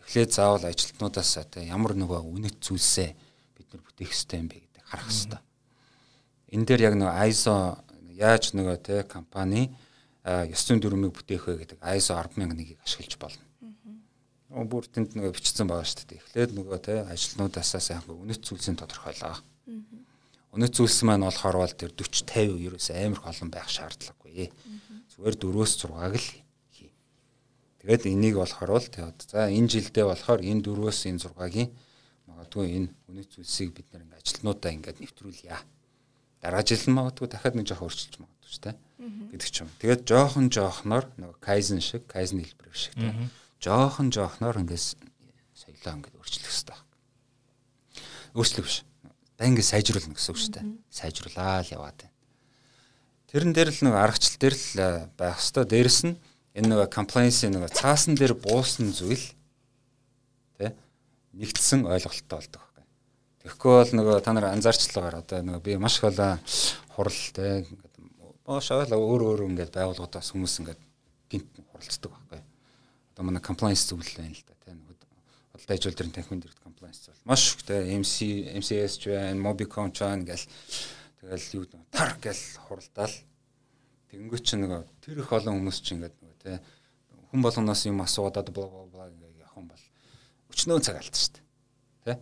Эхлээд заавал ажилтнуудаас одоо ямар нөгөө үнэт зүйлсээ бид нар бүтээх хэвээр юм бэ гэдэг харах хэвээр энэ дээр яг нөгөө ISO яаж нөгөө те компани ёс зүйн дүрмийг бүтээх вэ гэдэг ISO 10001-ийг ашиглаж болно. Аа. Бүр тэнд нөгөө бичсэн байгаа шүү дээ. Эхлээд нөгөө те ажилтнуудаасаа сайхан үнэт зүйлсийн тодорхойлоо. Үнэт зүйлс маань болохоор бол тэр 40 50 ерөөс амар их олон байх шаардлагагүй. Зүгээр 4-өөс 6-аг л хий. Тэгээд энийг болохоор бол за энэ жилдээ болохоор энэ 4-өөс энэ 6-гийн магадгүй энэ үнэт зүйлсийг бид ингээд ажилтнуудаа ингээд нэвтрүүлье дараа жил нь магадгүй дахиад нэг жоох өөрчилж магадгүй ч тийм гэдэг ч юм. Тэгээд жоохон жоохноор нөгөө кайзен шиг, кайзен хэлбэр шиг тийм. Жоохон жоохноор ингээс соёлоо ингээд өөрчлөх хэрэгтэй байна. Өөрчлөх биш. Да ингээд сайжруулна гэсэн үг шүү дээ. Сайжруулаа л яваад байна. Тэрэн дээр л нөгөө аргачлал дээр л э, байх хэрэгтэй. Дээрэс нь энэ нөгөө compliance нөгөө цаасан дээр буусан зүйл тий нэгдсэн ойлголттой болдог Тэгэхгүй бол нөгөө та нар анзаарчлаагаар одоо нөгөө би маш их олон хуралтай ингээд боошоо л өөр өөр ингээд байгууллагуудаас хүмүүс ингээд гинт хуралцдаг байхгүй. Одоо манай compliance зүйл байна л да нөгөө худалдаа дэрэн танхимын дэрт compliance зүйл маш их тийм MC MCS ч байна, Mobicom ч байна гэл Тэгэл юу тар гэл хуралдаал. Тэгэнгүүт чи нөгөө тэр их олон хүмүүс чи ингээд нөгөө те хүн болгоноос юм асууад бла бла бла ингээд явах юм бол өчнөө цаг алдсан шүү дээ. Тэ?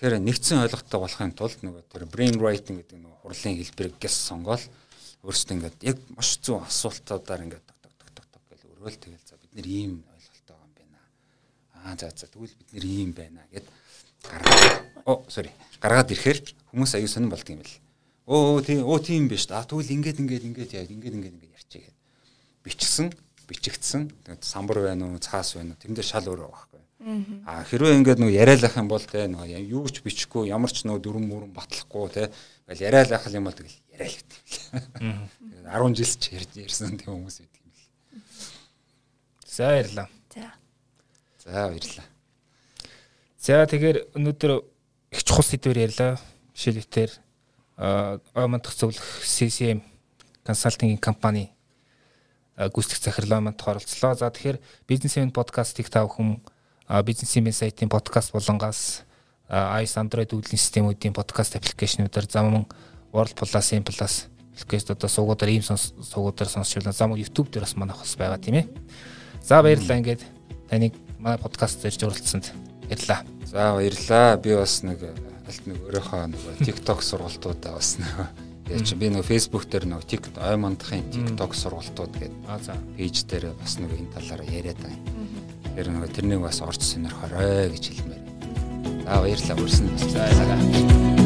Тэгэхээр нэгдсэн ойлголттой болохын тулд нөгөө тэр brain writing гэдэг нөгөө хурлын хэлбэрийг гэс сонгоол өөрсдөө ингээд яг маш зүүн асуултуудаар ингээд ток ток ток ток гэж өрөөл тэгэл за бид нэр ийм ойлголттой байгаа юм байна. Аа за за тэгвэл бид нэр ийм байна гэд гаргаад оо sorry гаргаад ирэхээр хүмүүс аюу сонирн болд юм бэл. Өө тийм өө тийм биш та. Тэгвэл ингээд ингээд ингээд яа ингээд ингээд ингээд ярьчих гээд бичсэн бичигдсэн самбар байна уу цаас байна уу тэрэн дээр шал өөрөө байхгүй. Аа хэрвээ ингээд нөгөө яриалах юм бол те нөгөө юу ч бичихгүй ямар ч нөгөө дүрм мөрөн батлахгүй те ингээл яриалах юм бол тэгэл яриал гэдэг юм. Тэгээд 10 жил ч ярьсан тийм хүмүүс байдаг юм л.
За баярлаа.
За.
За баярлаа.
За тэгэхээр өнөөдөр их чухал сэдвээр ярьлаа. Жишээлбэл оймондох зөвлөх CCM консалтингийн компани гүйцэтгэх захирлаа манд оролцлоо. За тэгэхээр бизнесмен подкастыг та бүхэн бизнесмен сайтын подкаст болонгаас iOS Android үйлдвэрлэлийн системүүдийн подкаст аппликейшнуудаар зам World Plus, M Plus аппликейшн одоо суугуудаар ийм суугуудаар сонсчихвол зам YouTube дээр бас манайх бас байгаа тийм ээ. За баярлалаа ингээд таныг манай подкаст дээр оролцсонд баярлалаа.
За баярлаа. Би бас нэг алт нэг өөрийнхөө нэг TikTok сургалтуудаа бас нэг Тэгээ чи би нөгөө Facebook дээр нөгөө TikTok ой мандахын TikTok сургалтууд гэдэг
Аа за.
пэйж дээр бас нөгөө энэ талаараа яриад байгаа юм. Тэр нөгөө тэрнийг бас орж сонирхорой гэж хэлмээр. За баярлалаа үрсэн.
За баярлалаа.